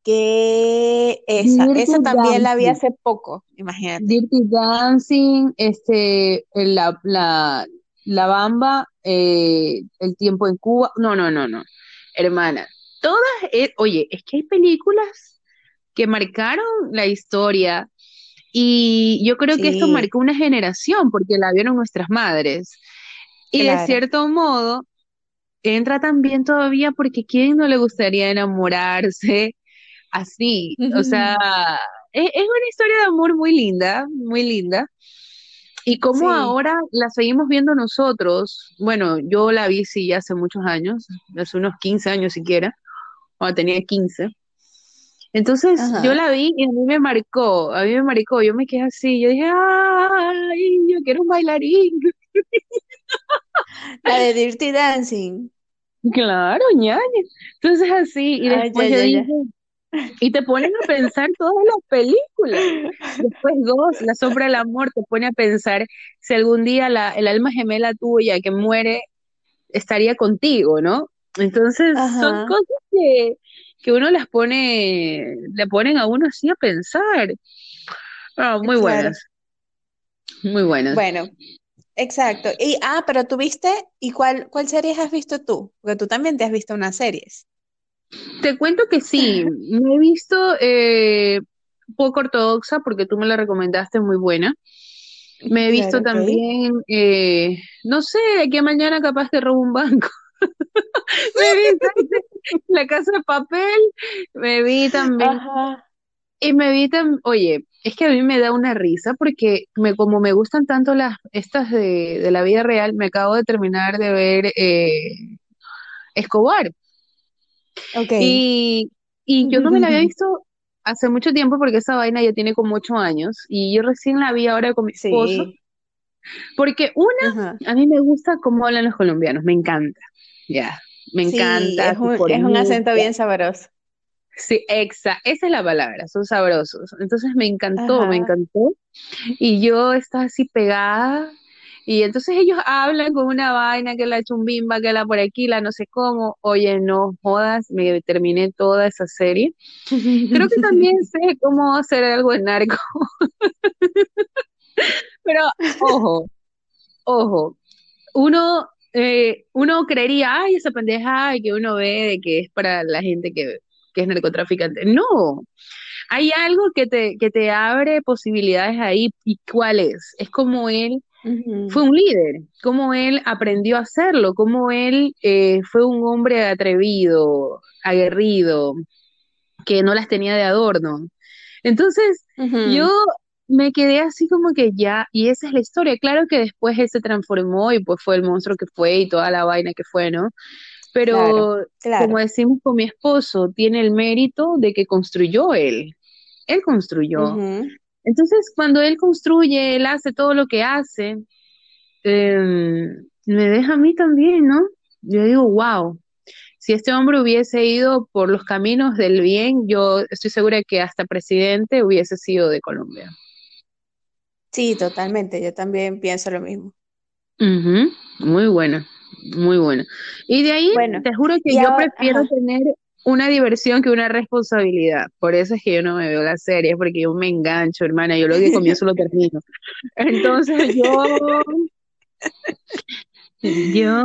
Que esa, esa también la vi hace poco, imagínate. Dirty Dancing, este, la, la, la Bamba, eh, El tiempo en Cuba. No, no, no, no. Hermana, todas, eh, oye, es que hay películas que marcaron la historia y yo creo que esto marcó una generación porque la vieron nuestras madres. Y de cierto modo, entra también todavía porque ¿quién no le gustaría enamorarse así? O sea, es, una historia de amor muy linda, muy linda. Y como ahora la seguimos viendo nosotros, bueno, yo la vi sí ya hace muchos años, hace unos 15 años siquiera, cuando tenía 15. Entonces yo la vi y a mí me marcó, a mí me marcó, yo me quedé así, yo dije, ay, yo quiero un bailarín. La de Dirty Dancing. Claro, ñaña. Entonces así, y después yo dije, y te ponen a pensar todas las películas. Después dos, La sombra del amor, te pone a pensar si algún día la, el alma gemela tuya que muere estaría contigo, ¿no? Entonces son cosas que, que uno las pone, le ponen a uno así a pensar. Ah, muy buenas. Muy buenas. Bueno, exacto. Y, ah, pero tú viste, ¿y cuál, cuál series has visto tú? Porque tú también te has visto unas series. Te cuento que sí, me he visto eh, poco ortodoxa porque tú me la recomendaste muy buena. Me he visto también, eh, no sé, que mañana capaz que robo un banco. me vi La Casa de Papel, me vi también. Y me vi también, oye, es que a mí me da una risa porque me, como me gustan tanto las estas de, la vida real, me acabo de terminar de ver eh, Escobar. Y, y yo no me la había visto hace mucho tiempo porque esa vaina ya tiene como ocho años y yo recién la vi ahora con mi esposo. Porque una, a mí me gusta cómo hablan los colombianos, me encanta. Ya, me encanta. Es un, acento bien sabroso. Sí, exa, esa es la palabra, son sabrosos. Entonces me encantó, me encantó. Y yo estaba así pegada. Y entonces ellos hablan con una vaina que la chumbimba, que la por aquí, la no sé cómo. Oye, no jodas, me terminé toda esa serie. Creo que también sé cómo hacer algo en narco. Pero, ojo, ojo, uno eh, uno creería, ay, esa pendeja que uno ve de que es para la gente que, es narcotraficante. No, hay algo que te, que te abre posibilidades ahí. ¿Y cuál es? Es como él fue un líder, como él aprendió a hacerlo, como él eh, fue un hombre atrevido, aguerrido, que no las tenía de adorno. Entonces, yo me quedé así como que ya, y esa es la historia. Claro que después él se transformó y pues fue el monstruo que fue y toda la vaina que fue, ¿no? Pero como decimos con mi esposo, tiene el mérito de que construyó él. Él construyó. Entonces, cuando él construye, él hace todo lo que hace, em, me deja a mí también, ¿no? Yo digo, wow, si este hombre hubiese ido por los caminos del bien, yo estoy segura que hasta presidente hubiese sido de Colombia. Sí, totalmente, yo también pienso lo mismo. Muy buena, muy buena. Y de ahí, te juro que yo prefiero tener una diversión que una responsabilidad. Por eso es que yo no me veo la serie, porque yo me engancho, hermana. Yo lo que comienzo lo termino. Entonces yo. Yo.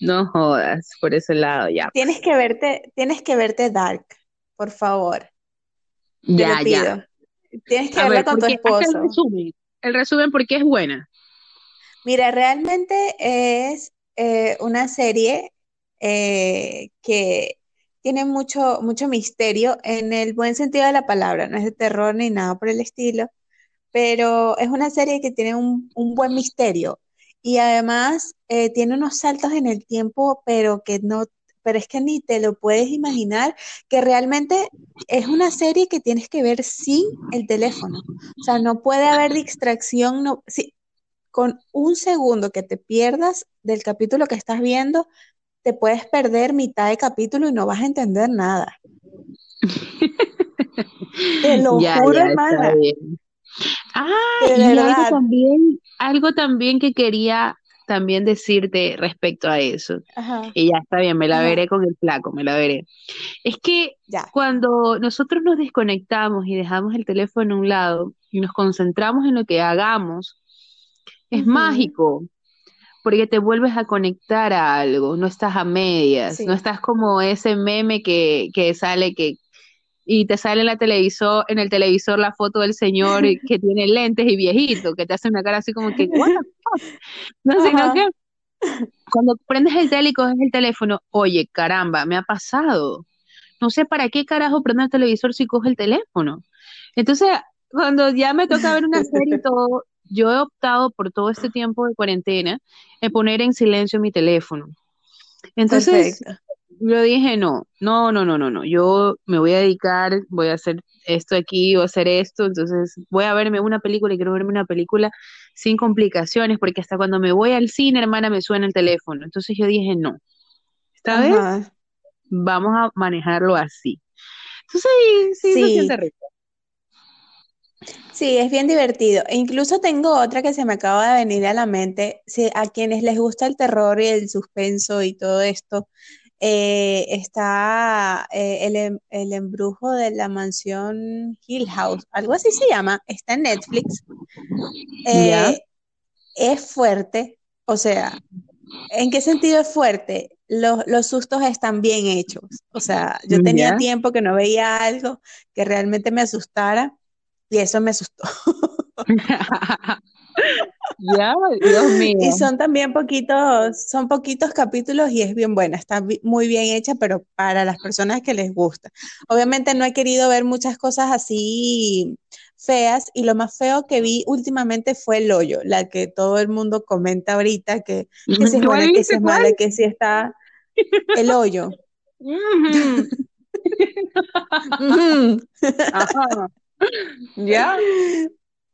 No jodas por ese lado ya. Tienes que verte, tienes que verte Dark, por favor. ya, ya. Tienes que verla con tu esposo. El resumen, el resumen porque es buena. Mira, realmente es eh, una serie eh, que tiene mucho, mucho misterio en el buen sentido de la palabra, no es de terror ni nada por el estilo, pero es una serie que tiene un, buen misterio y además eh, tiene unos saltos en el tiempo, pero que no pero es que ni te lo puedes imaginar que realmente es una serie que tienes que ver sin el teléfono. O sea, no puede haber distracción, no, con un segundo que te pierdas del capítulo que estás viendo, te puedes perder mitad de capítulo y no vas a entender nada. te lo juro, Ah, y algo también, algo también que quería también decirte respecto a eso. Y ya está bien, me la veré con el flaco, me la veré. Es que cuando nosotros nos desconectamos y dejamos el teléfono a un lado y nos concentramos en lo que hagamos, es mágico, porque te vuelves a conectar a algo, no estás a medias, no estás como ese meme que, que sale que y te sale en la televisor, en el televisor la foto del señor que tiene lentes y viejito, que te hace una cara así como que, what No, sino que cuando prendes el tele y coges el teléfono, oye, caramba, me ha pasado. No sé para qué carajo prende el televisor si coge el teléfono. Entonces, cuando ya me toca ver una serie y todo, yo he optado por todo este tiempo de cuarentena en poner en silencio mi teléfono. Entonces, yo dije, no, no, no, no, no, no, yo me voy a dedicar, voy a hacer esto aquí, voy a hacer esto, entonces voy a verme una película y quiero verme una película sin complicaciones, porque hasta cuando me voy al cine, hermana, me suena el teléfono. Entonces yo dije, no, esta vez vamos a manejarlo así. Entonces sí, sí, sí. Sí, es bien divertido. E incluso tengo otra que se me acaba de venir a la mente. a quienes les gusta el terror y el suspenso y todo esto, eh, está eh, el, el, embrujo de la mansión Hill House, algo así se llama, está en Netflix. Eh, es fuerte, o sea, ¿en qué sentido es fuerte? Los, los sustos están bien hechos, o sea, yo tenía tiempo que no veía algo que realmente me asustara y eso me asustó. Ya, Dios mío. Y son también poquitos, son poquitos capítulos y es bien buena, está muy bien hecha, pero para las personas que les gusta. Obviamente no he querido ver muchas cosas así feas y lo más feo que vi últimamente fue el hoyo, la que todo el mundo comenta ahorita que, que si es buena, que si es mala, que si está el hoyo. Ya.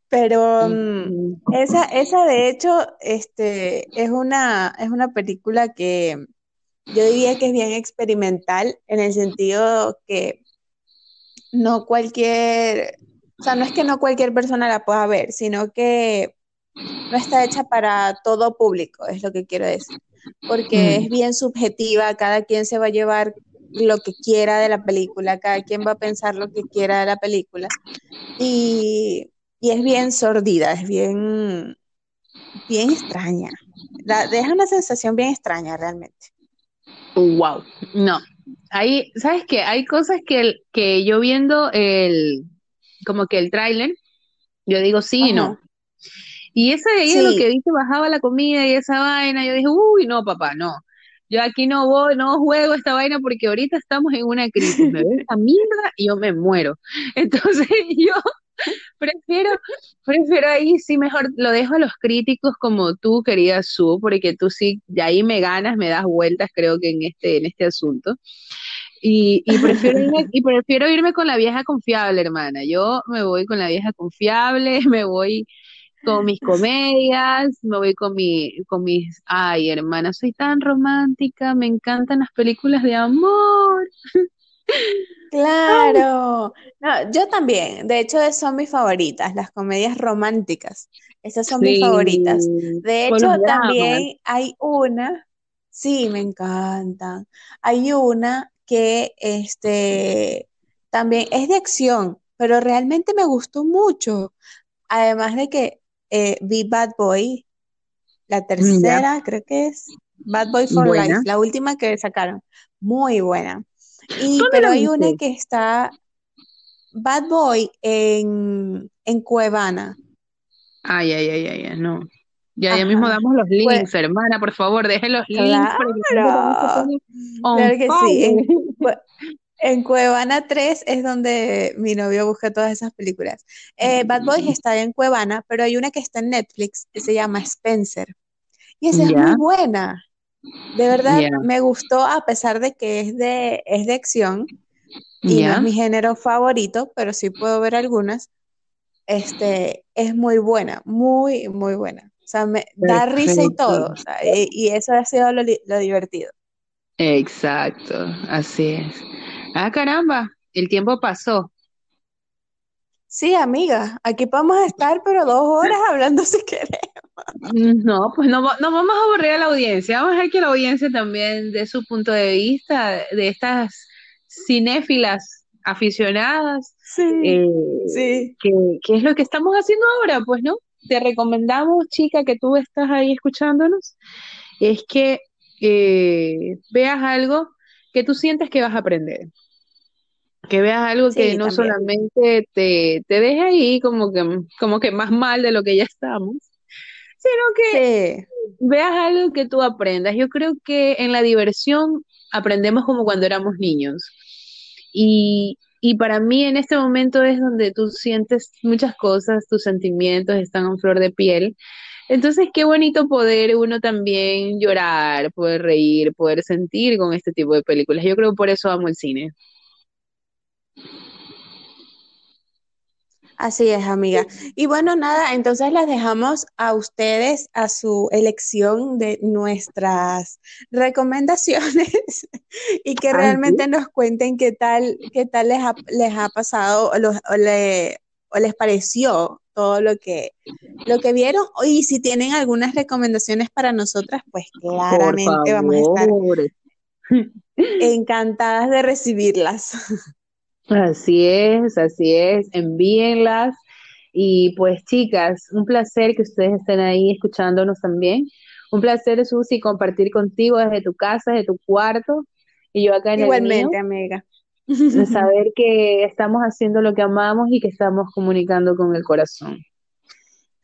Pero mm, esa, esa de hecho, este, es una, es una película que yo diría que es bien experimental en el sentido que no cualquier, o sea, no es que no cualquier persona la pueda ver, sino que no está hecha para todo público, es lo que quiero decir, porque es bien subjetiva, cada quien se va a llevar lo que quiera de la película, cada quien va a pensar lo que quiera de la película. Y y es bien sordida, es bien, bien extraña. deja una sensación bien extraña realmente. Wow, no. Hay, ¿sabes qué? Hay cosas que, que yo viendo el, como que el tráiler, yo digo sí y no. Y ese de ahí lo que viste, bajaba la comida y esa vaina, yo dije, uy, no, papá, no. Yo aquí no voy, no juego esta vaina porque ahorita estamos en una crisis. Me veo esa mierda y yo me muero. Entonces yo prefiero, prefiero ahí sí mejor lo dejo a los críticos como tú, querida Su, porque tú sí, de ahí me ganas, me das vueltas, creo que en este, en este asunto. Y, prefiero irme, y prefiero irme con la vieja confiable, hermana. Yo me voy con la vieja confiable, me voy con mis comedias, me voy con mi, con mis, ay hermana, soy tan romántica, me encantan las películas de amor. Claro, no, yo también, de hecho son mis favoritas, las comedias románticas, esas son mis favoritas. De hecho también hay una, sí, me encantan, hay una que este, también es de acción, pero realmente me gustó mucho, además de que eh, vi Bad Boy, la tercera creo que es Bad Boy for Life, la última que sacaron, muy buena. Y, pero hay una que está Bad Boy en, en Cuevana. Ay, ay, ay, ay, no. Ya, ya mismo damos los pues links, hermana, por favor, deje los links. Claro, claro que sí. En, Cuevana 3 es donde mi novio busca todas esas películas. Eh, Bad Boy está en Cuevana, pero hay una que está en Netflix que se llama Spencer. Y esa es muy buena. De verdad, me gustó a pesar de que es de, es de acción y no es mi género favorito, pero sí puedo ver algunas. Este, es muy buena, muy, muy buena. O sea, me da risa y todo. y, eso ha sido lo, lo divertido. Exacto, así es. Ah, caramba, el tiempo pasó. Sí, amiga, aquí podemos estar, pero dos horas hablando si queremos. No, pues no, no vamos a aburrir a la audiencia, vamos a ver que la audiencia también dé su punto de vista de estas cinéfilas aficionadas, Sí, eh, sí. que, que es lo que estamos haciendo ahora, pues, ¿no? Te recomendamos, chica, que tú estás ahí escuchándonos, es que eh, veas algo que tú sientes que vas a aprender. Que veas algo que no también. solamente te, te deje ahí como que, como que más mal de lo que ya estamos, sino que Sí, veas algo que tú aprendas. Yo creo que en la diversión aprendemos como cuando éramos niños. Y, y para mí en este momento es donde tú sientes muchas cosas, tus sentimientos están en flor de piel. Entonces, qué bonito poder uno también llorar, poder reír, poder sentir con este tipo de películas. Yo creo que por eso amo el cine. Así es, amiga. Y bueno, nada, entonces las dejamos a ustedes a su elección de nuestras recomendaciones y que realmente nos cuenten qué tal, qué tal les ha, les ha pasado o, los- o le- o les pareció todo lo que, lo que vieron. Y si tienen algunas recomendaciones para nosotras, pues claramente vamos a estar encantadas de recibirlas. Así es, así es, envíenlas. Y pues chicas, un placer que ustedes estén ahí escuchándonos también. Un placer, Susi, compartir contigo desde tu casa, desde tu cuarto, y yo acá en el mío, Igualmente, amiga. de saber que estamos haciendo lo que amamos y que estamos comunicando con el corazón.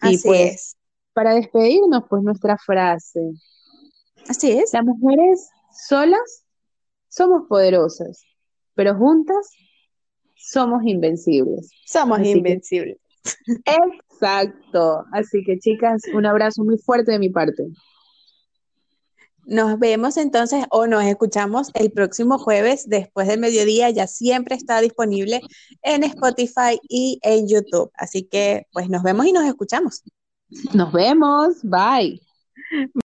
Y Así pues, es. para despedirnos, pues nuestra frase, Así es. las mujeres solas somos poderosas, pero juntas somos invencibles. Somos Así que invencibles. Exacto. Así que chicas, un abrazo muy fuerte de mi parte. Nos vemos entonces o nos escuchamos el próximo jueves después del mediodía. Ya siempre está disponible en Spotify y en YouTube. Así que pues nos vemos y nos escuchamos. Nos vemos. Bye.